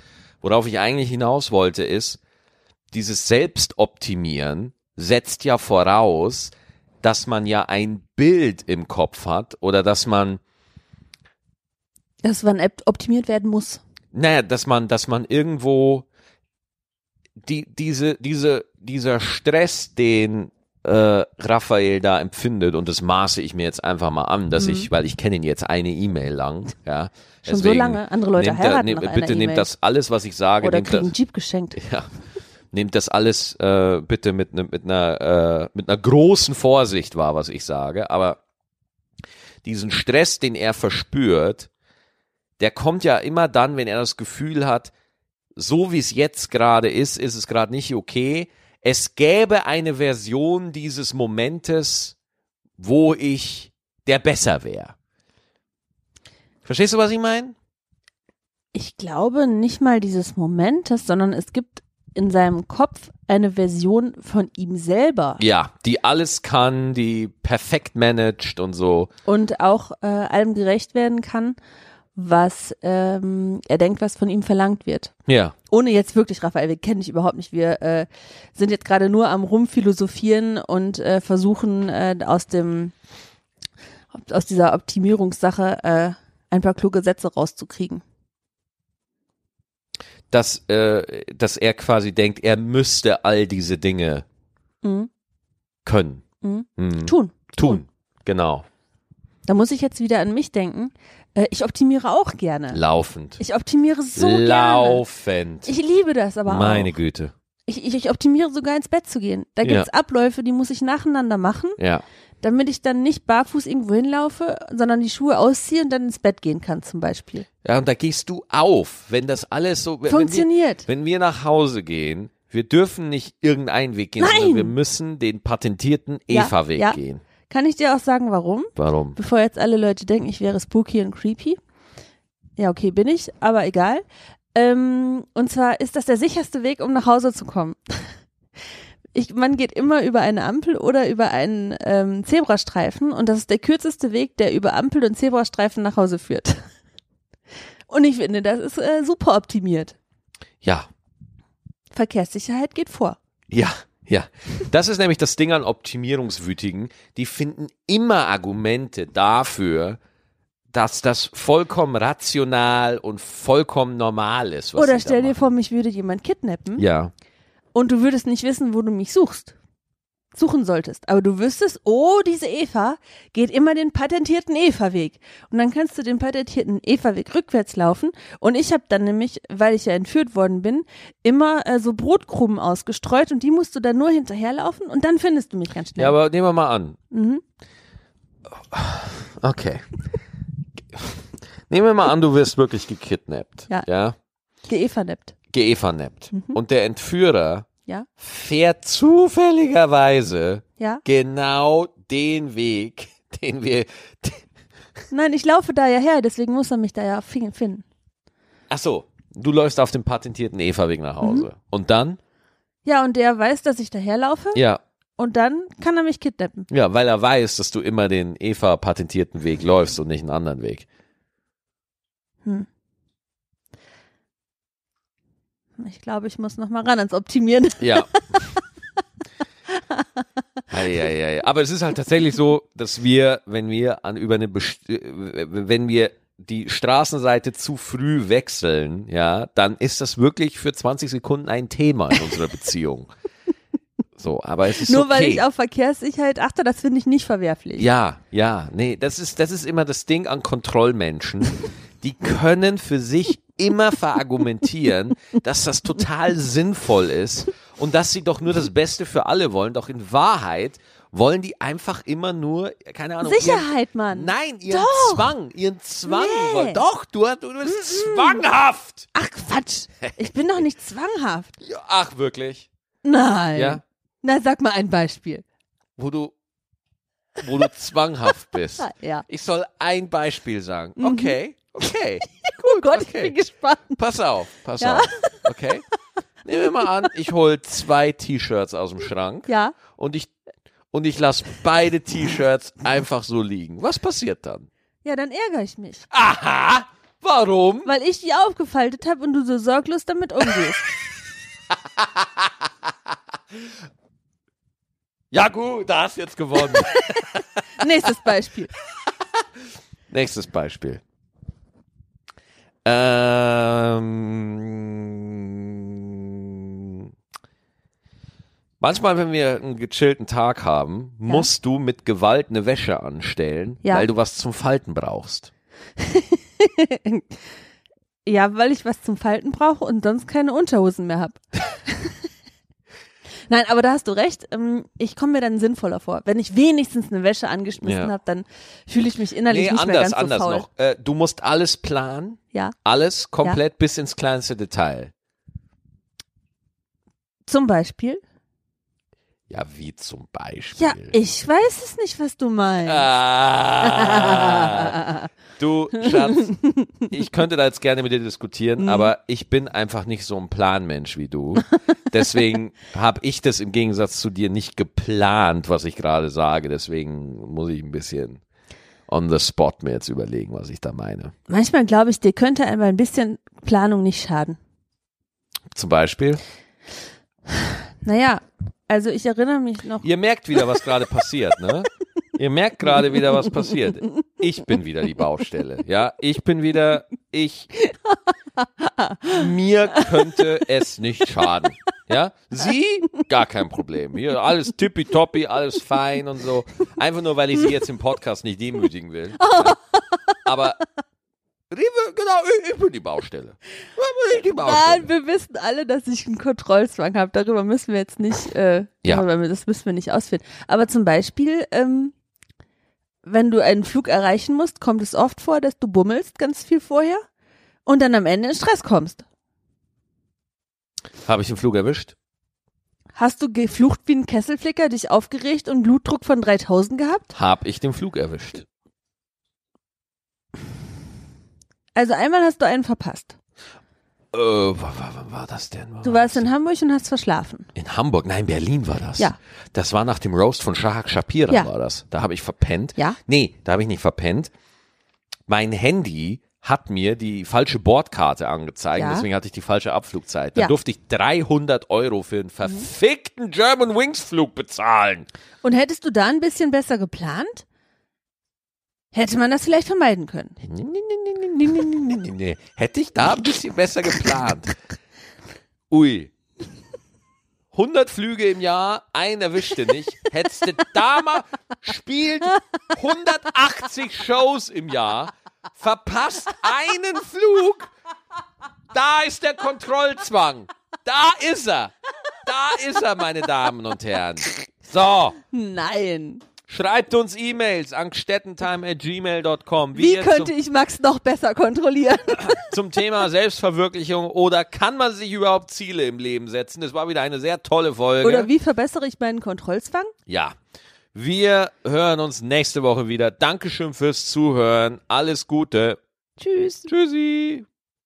Worauf ich eigentlich hinaus wollte, ist, dieses Selbstoptimieren setzt ja voraus, dass man ja ein Bild im Kopf hat oder dass man Dass wann optimiert werden muss. naja, dass man, dass man irgendwo die, diese, diese, dieser Stress, den äh, Raphael da empfindet, und das maße ich mir jetzt einfach mal an, dass ich, weil ich kenne ihn jetzt eine E-Mail lang, ja. Mhm. Schon so lange? Andere Leute heiraten nehmt- nach Bitte E-Mail. nehmt das alles, was ich sage, Oder kriegen einen Jeep geschenkt. [laughs] ja, nehmt das alles äh, bitte mit, ne, mit einer äh, mit einer großen Vorsicht wahr, was ich sage. Aber diesen Stress, den er verspürt, der kommt ja immer dann, wenn er das Gefühl hat, so wie es jetzt gerade ist, ist es gerade nicht okay. Es gäbe eine Version dieses Momentes, wo ich der besser wäre. Verstehst du, was ich meine? Ich glaube nicht mal dieses Momentes, sondern es gibt in seinem Kopf eine Version von ihm selber Ja, die alles kann, die perfekt managt und so. und auch äh, allem gerecht werden kann, was ähm, er denkt, was von ihm verlangt wird. Ja. Ohne jetzt wirklich, Raphael, wir kennen dich überhaupt nicht. Wir äh, sind jetzt gerade nur am rumphilosophieren und äh, versuchen äh, aus dem aus dieser Optimierungssache äh, ein paar kluge Sätze rauszukriegen. dass, äh, dass er quasi denkt, er müsste all diese Dinge Mhm. können. Mhm. Mhm. Tun. Tun. Genau. Da muss ich jetzt wieder an mich denken. Äh, ich optimiere auch gerne. Laufend. Ich optimiere so gerne. Laufend. Ich liebe das aber Meine auch. Güte. Ich, ich, ich optimiere sogar ins Bett zu gehen. Da Ja. gibt's Abläufe, die muss ich nacheinander machen, Ja. damit ich dann nicht barfuß irgendwo hinlaufe, sondern die Schuhe ausziehe und dann ins Bett gehen kann zum Beispiel. Ja, und da gehst du auf, wenn das alles so, wenn, wenn wir, Funktioniert. wenn wir nach Hause gehen, wir dürfen nicht irgendeinen Weg gehen, Nein! sondern wir müssen den patentierten Ja, Eva-Weg ja. gehen. Kann ich dir auch sagen, warum? Warum? Bevor jetzt alle Leute denken, ich wäre spooky und creepy. Ja, okay, bin ich, aber egal. Ähm, und zwar ist das der sicherste Weg, um nach Hause zu kommen. [laughs] Ich, man geht immer über eine Ampel oder über einen ähm, Zebrastreifen und das ist der kürzeste Weg, der über Ampel und Zebrastreifen nach Hause führt. [laughs] Und ich finde, das ist äh, super optimiert. Ja. Verkehrssicherheit geht vor. Ja, ja. Das ist nämlich das Ding an Optimierungswütigen. Die finden immer Argumente dafür, dass das vollkommen rational und vollkommen normal ist. Oder stell dir vor, mich würde jemand kidnappen Ja, und du würdest nicht wissen, wo du mich suchst. Suchen solltest. Aber du wüsstest, oh, diese Eva geht immer den patentierten Eva-Weg. Und dann kannst du den patentierten Eva-Weg rückwärts laufen. Und ich habe dann nämlich, weil ich ja entführt worden bin, immer äh, so Brotkrumen ausgestreut und die musst du dann nur hinterherlaufen und dann findest du mich ganz schnell. Ja, aber nehmen wir mal an. Mhm. Okay. Nehmen wir mal an, du wirst wirklich gekidnappt. Ja. Ja. Geevernappt. Geevernappt. Und der Entführer Ja, fährt zufälligerweise ja. genau den Weg, [laughs] den wir. Nein, ich laufe da ja her, deswegen muss er mich da ja fi- finden. Ach so, du läufst auf dem patentierten Eva-Weg nach Hause. Und dann? Ja, und der weiß, dass ich daherlaufe Ja, und dann kann er mich kidnappen. ja, weil er weiß, dass du immer den Eva-patentierten Weg läufst und nicht einen anderen Weg. Ich glaube, ich muss noch mal ran ans Optimieren. Ja. [laughs] Eieiei. Aber es ist halt tatsächlich so, dass wir, wenn wir an über eine, best- äh, wenn wir die Straßenseite zu früh wechseln, ja, dann ist das wirklich für 20 Sekunden ein Thema in unserer Beziehung. [laughs] So, aber es ist Nur okay. weil ich auf Verkehrssicherheit achte, das finde ich nicht verwerflich. Ja, ja, nee, das ist, das ist immer das Ding an Kontrollmenschen. Die können für sich immer verargumentieren, dass das total sinnvoll ist und dass sie doch nur das Beste für alle wollen. Doch in Wahrheit wollen die einfach immer nur, keine Ahnung. Sicherheit, ihren, Mann. Nein, ihren Doch. Zwang, ihren Zwang. Nee. wollen- Doch, du, du bist zwanghaft. Ach Quatsch, ich bin doch nicht zwanghaft. [laughs] Ja, ach, wirklich? Nein. Ja? Na, sag mal ein Beispiel. Wo du, wo du zwanghaft bist. [laughs] Ja. Ich soll ein Beispiel sagen. Okay, okay. [laughs] Oh Gott, ich okay. bin gespannt. Pass auf, pass Ja. auf. Okay? Nehmen wir mal an, ich hole zwei T-Shirts aus dem Schrank Ja. und ich und ich lasse beide T-Shirts einfach so liegen. Was passiert dann? Ja, dann ärgere ich mich. Aha! Warum? Weil ich die aufgefaltet habe und du so sorglos damit umgehst. [laughs] Ja gut, da hast du jetzt gewonnen. [laughs] Nächstes Beispiel. Nächstes Beispiel. Ähm, manchmal, wenn wir einen gechillten Tag haben, musst du mit Gewalt eine Wäsche anstellen, Ja. weil du was zum Falten brauchst. [laughs] Ja, weil ich was zum Falten brauche und sonst keine Unterhosen mehr habe. [laughs] Nein, aber da hast du recht. Ähm, Ich komme mir dann sinnvoller vor. Wenn ich wenigstens eine Wäsche angeschmissen Ja. habe, dann fühle ich mich innerlich Nee, nicht mehr anders, ganz so anders faul. noch. Äh, du musst alles planen, Ja, alles komplett bis ins kleinste Detail. zum Beispiel. Ja, wie zum Beispiel. Ja, ich weiß es nicht, was du meinst. Ah, [laughs] du, Schatz, [laughs] ich könnte da jetzt gerne mit dir diskutieren, Mhm. aber ich bin einfach nicht so ein Planmensch wie du. Deswegen [laughs] habe ich das im Gegensatz zu dir nicht geplant, was ich gerade sage. Deswegen muss ich ein bisschen on the spot mir jetzt überlegen, was ich da meine. Manchmal glaube ich, dir könnte einmal ein bisschen Planung nicht schaden. Zum Beispiel, Naja, also ich erinnere mich noch. ihr merkt wieder, was gerade passiert, ne? [laughs] Ihr merkt gerade wieder, was passiert. Ich bin wieder die Baustelle, ja? Ich bin wieder, ich, mir könnte es nicht schaden, ja? Sie, gar kein Problem. Hier, alles tippitoppi, alles fein und so. Einfach nur, weil ich sie jetzt im Podcast nicht demütigen will. Ja? Aber, Rewe, genau, ich, ich bin die Baustelle. Ich bin die Baustelle. Nein, wir wissen alle, dass ich einen Kontrollzwang habe. Darüber müssen wir jetzt nicht, äh, Ja. darüber, das müssen wir nicht ausführen. Aber zum Beispiel, ähm, wenn du einen Flug erreichen musst, kommt es oft vor, dass du bummelst ganz viel vorher und dann am Ende in Stress kommst. Habe ich den Flug erwischt? Hast du geflucht wie ein Kesselflicker, dich aufgeregt und Blutdruck von 3000 gehabt? Habe ich den Flug erwischt? Also einmal hast du einen verpasst. Äh, wann war, das denn? Wann Du war warst in Hamburg und hast verschlafen. In Hamburg, nein, Berlin war das. Ja. Das war nach dem Roast von Shahak Shapira Ja. war das. Da habe ich verpennt. Ja. Nee, da habe ich nicht verpennt. Mein Handy hat mir die falsche Bordkarte angezeigt, Ja. deswegen hatte ich die falsche Abflugzeit. Dann Ja. durfte ich 300 Euro für einen verfickten German Wings Flug bezahlen. Und hättest du da ein bisschen besser geplant? Hätte man das vielleicht vermeiden können. Nee, nee, nee, nee, Hätte ich da ein bisschen besser geplant. Ui. 100 Flüge im Jahr, einen erwischte nicht. Hättest du da mal spielt 180 Shows im Jahr, verpasst einen Flug. Da ist der Kontrollzwang. Da ist er. Da ist er, meine Damen und Herren. So. Nein. Schreibt uns E-Mails an gstettentime.gmail.com. Wie könnte ich Max noch besser kontrollieren? [laughs] zum Thema Selbstverwirklichung oder kann man sich überhaupt Ziele im Leben setzen? Das war wieder eine sehr tolle Folge. Oder wie verbessere ich meinen Kontrollzwang? Ja. Wir hören uns nächste Woche wieder. Dankeschön fürs Zuhören. Alles Gute. Tschüss. Tschüssi.